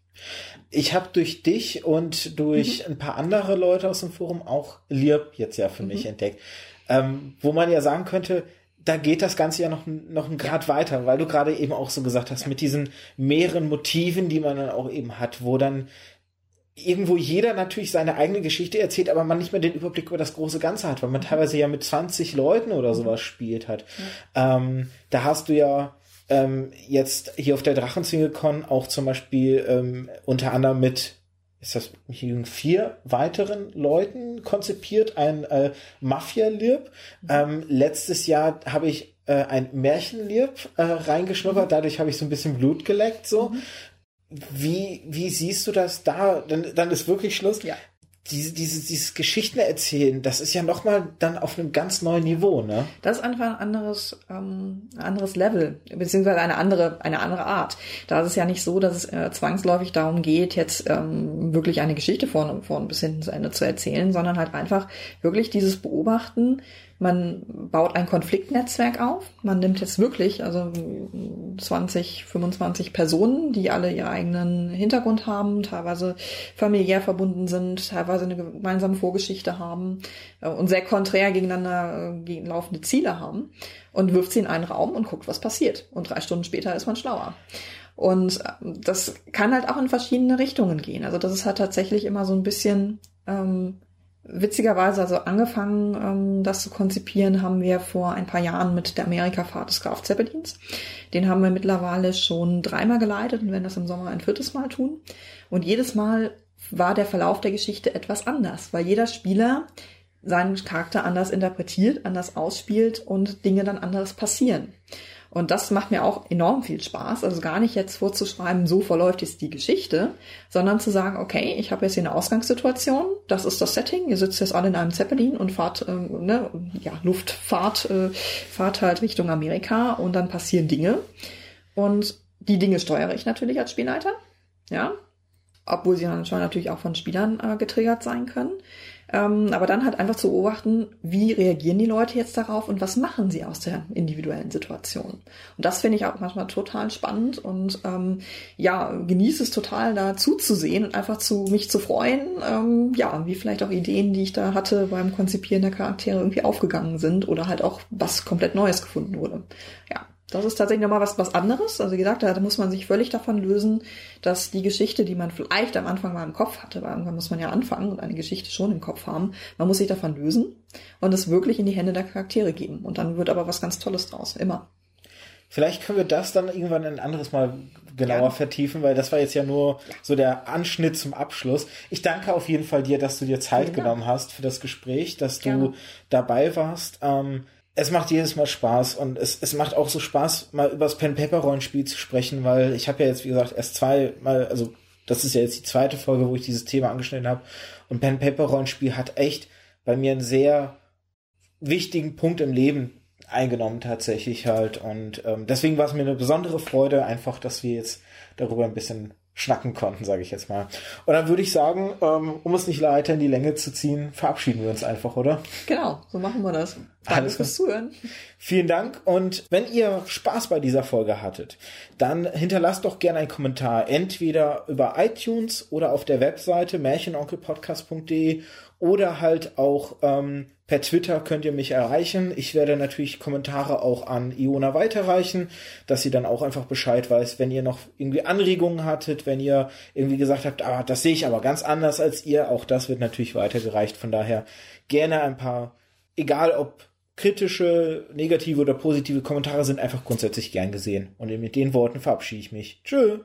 Ich habe durch dich und durch mhm. ein paar andere Leute aus dem Forum auch Lirp jetzt ja für mhm. mich entdeckt. Ähm, wo man ja sagen könnte, da geht das Ganze ja noch, noch einen Grad weiter, weil du gerade eben auch so gesagt hast, mit diesen mehreren Motiven, die man dann auch eben hat, wo dann irgendwo jeder natürlich seine eigene Geschichte erzählt, aber man nicht mehr den Überblick über das große Ganze hat, weil man mhm. teilweise ja mit 20 Leuten oder sowas spielt hat. Ja. Ähm, da hast du ja ähm, jetzt hier auf der Drachenzwingekon auch zum Beispiel ähm, unter anderem mit ist das mit vier weiteren Leuten konzipiert, ein äh, Mafia-Lirp. Mhm. Ähm, letztes Jahr habe ich äh, ein Märchen-Lirp äh, reingeschnuppert, mhm. dadurch habe ich so ein bisschen Blut geleckt, so. Mhm. Wie, wie siehst du das da? Dann, dann ist wirklich Schluss. Ja diese, diese, dieses Geschichten erzählen, das ist ja nochmal dann auf einem ganz neuen Niveau, ne? Das ist einfach ein anderes, ähm, anderes Level, beziehungsweise eine andere, eine andere Art. Da ist es ja nicht so, dass es äh, zwangsläufig darum geht, jetzt ähm, wirklich eine Geschichte von, von bis hinten zu Ende zu erzählen, sondern halt einfach wirklich dieses Beobachten, man baut ein Konfliktnetzwerk auf. Man nimmt jetzt wirklich, also 20, 25 Personen, die alle ihren eigenen Hintergrund haben, teilweise familiär verbunden sind, teilweise eine gemeinsame Vorgeschichte haben äh, und sehr konträr gegeneinander äh, laufende Ziele haben und wirft sie in einen Raum und guckt, was passiert. Und drei Stunden später ist man schlauer. Und äh, das kann halt auch in verschiedene Richtungen gehen. Also das ist halt tatsächlich immer so ein bisschen ähm, Witzigerweise, also angefangen, ähm, das zu konzipieren, haben wir vor ein paar Jahren mit der Amerika-Fahrt des Graf Zeppelins. Den haben wir mittlerweile schon dreimal geleitet und werden das im Sommer ein viertes Mal tun. Und jedes Mal war der Verlauf der Geschichte etwas anders, weil jeder Spieler seinen Charakter anders interpretiert, anders ausspielt und Dinge dann anders passieren. Und das macht mir auch enorm viel Spaß. Also gar nicht jetzt vorzuschreiben, so verläuft jetzt die Geschichte, sondern zu sagen, okay, ich habe jetzt hier eine Ausgangssituation, das ist das Setting, ihr sitzt jetzt alle in einem Zeppelin und fahrt, ähm, ne, ja, Luftfahrt, äh, fahrt halt Richtung Amerika und dann passieren Dinge. Und die Dinge steuere ich natürlich als Spielleiter, ja, obwohl sie dann schon natürlich auch von Spielern äh, getriggert sein können. Ähm, aber dann halt einfach zu beobachten, wie reagieren die Leute jetzt darauf und was machen sie aus der individuellen Situation. Und das finde ich auch manchmal total spannend und ähm, ja, genieße es total da zuzusehen und einfach zu mich zu freuen, ähm, ja, wie vielleicht auch Ideen, die ich da hatte beim Konzipieren der Charaktere irgendwie aufgegangen sind oder halt auch was komplett Neues gefunden wurde. Ja, das ist tatsächlich nochmal was, was anderes. Also wie gesagt, da muss man sich völlig davon lösen, dass die Geschichte, die man vielleicht am Anfang mal im Kopf hatte, weil irgendwann muss man ja anfangen und eine Geschichte schon im Kopf haben, man muss sich davon lösen und es wirklich in die Hände der Charaktere geben. Und dann wird aber was ganz Tolles draus, immer. Vielleicht können wir das dann irgendwann ein anderes Mal genauer ja. vertiefen, weil das war jetzt ja nur ja. so der Anschnitt zum Abschluss. Ich danke auf jeden Fall dir, dass du dir Zeit ja. genommen hast für das Gespräch, dass Gerne. du dabei warst. Ähm, es macht jedes Mal Spaß und es, es macht auch so Spaß, mal über das Pen-Paper-Rollenspiel zu sprechen, weil ich habe ja jetzt, wie gesagt, erst zweimal, also das ist ja jetzt die zweite Folge, wo ich dieses Thema angeschnitten habe. Und Pen-Paper-Rollenspiel hat echt bei mir einen sehr wichtigen Punkt im Leben eingenommen tatsächlich halt. Und ähm, deswegen war es mir eine besondere Freude, einfach, dass wir jetzt darüber ein bisschen schnacken konnten, sage ich jetzt mal. Und dann würde ich sagen, ähm, um es nicht weiter in die Länge zu ziehen, verabschieden wir uns einfach, oder? Genau, so machen wir das. Danke Alles fürs Zuhören. Vielen Dank und wenn ihr Spaß bei dieser Folge hattet, dann hinterlasst doch gerne einen Kommentar, entweder über iTunes oder auf der Webseite märchenonkelpodcast.de oder halt auch ähm, per Twitter könnt ihr mich erreichen. Ich werde natürlich Kommentare auch an Iona weiterreichen, dass sie dann auch einfach Bescheid weiß, wenn ihr noch irgendwie Anregungen hattet, wenn ihr irgendwie gesagt habt, ah, das sehe ich aber ganz anders als ihr, auch das wird natürlich weitergereicht. Von daher gerne ein paar, egal ob kritische, negative oder positive Kommentare sind einfach grundsätzlich gern gesehen. Und mit den Worten verabschiede ich mich. Tschö.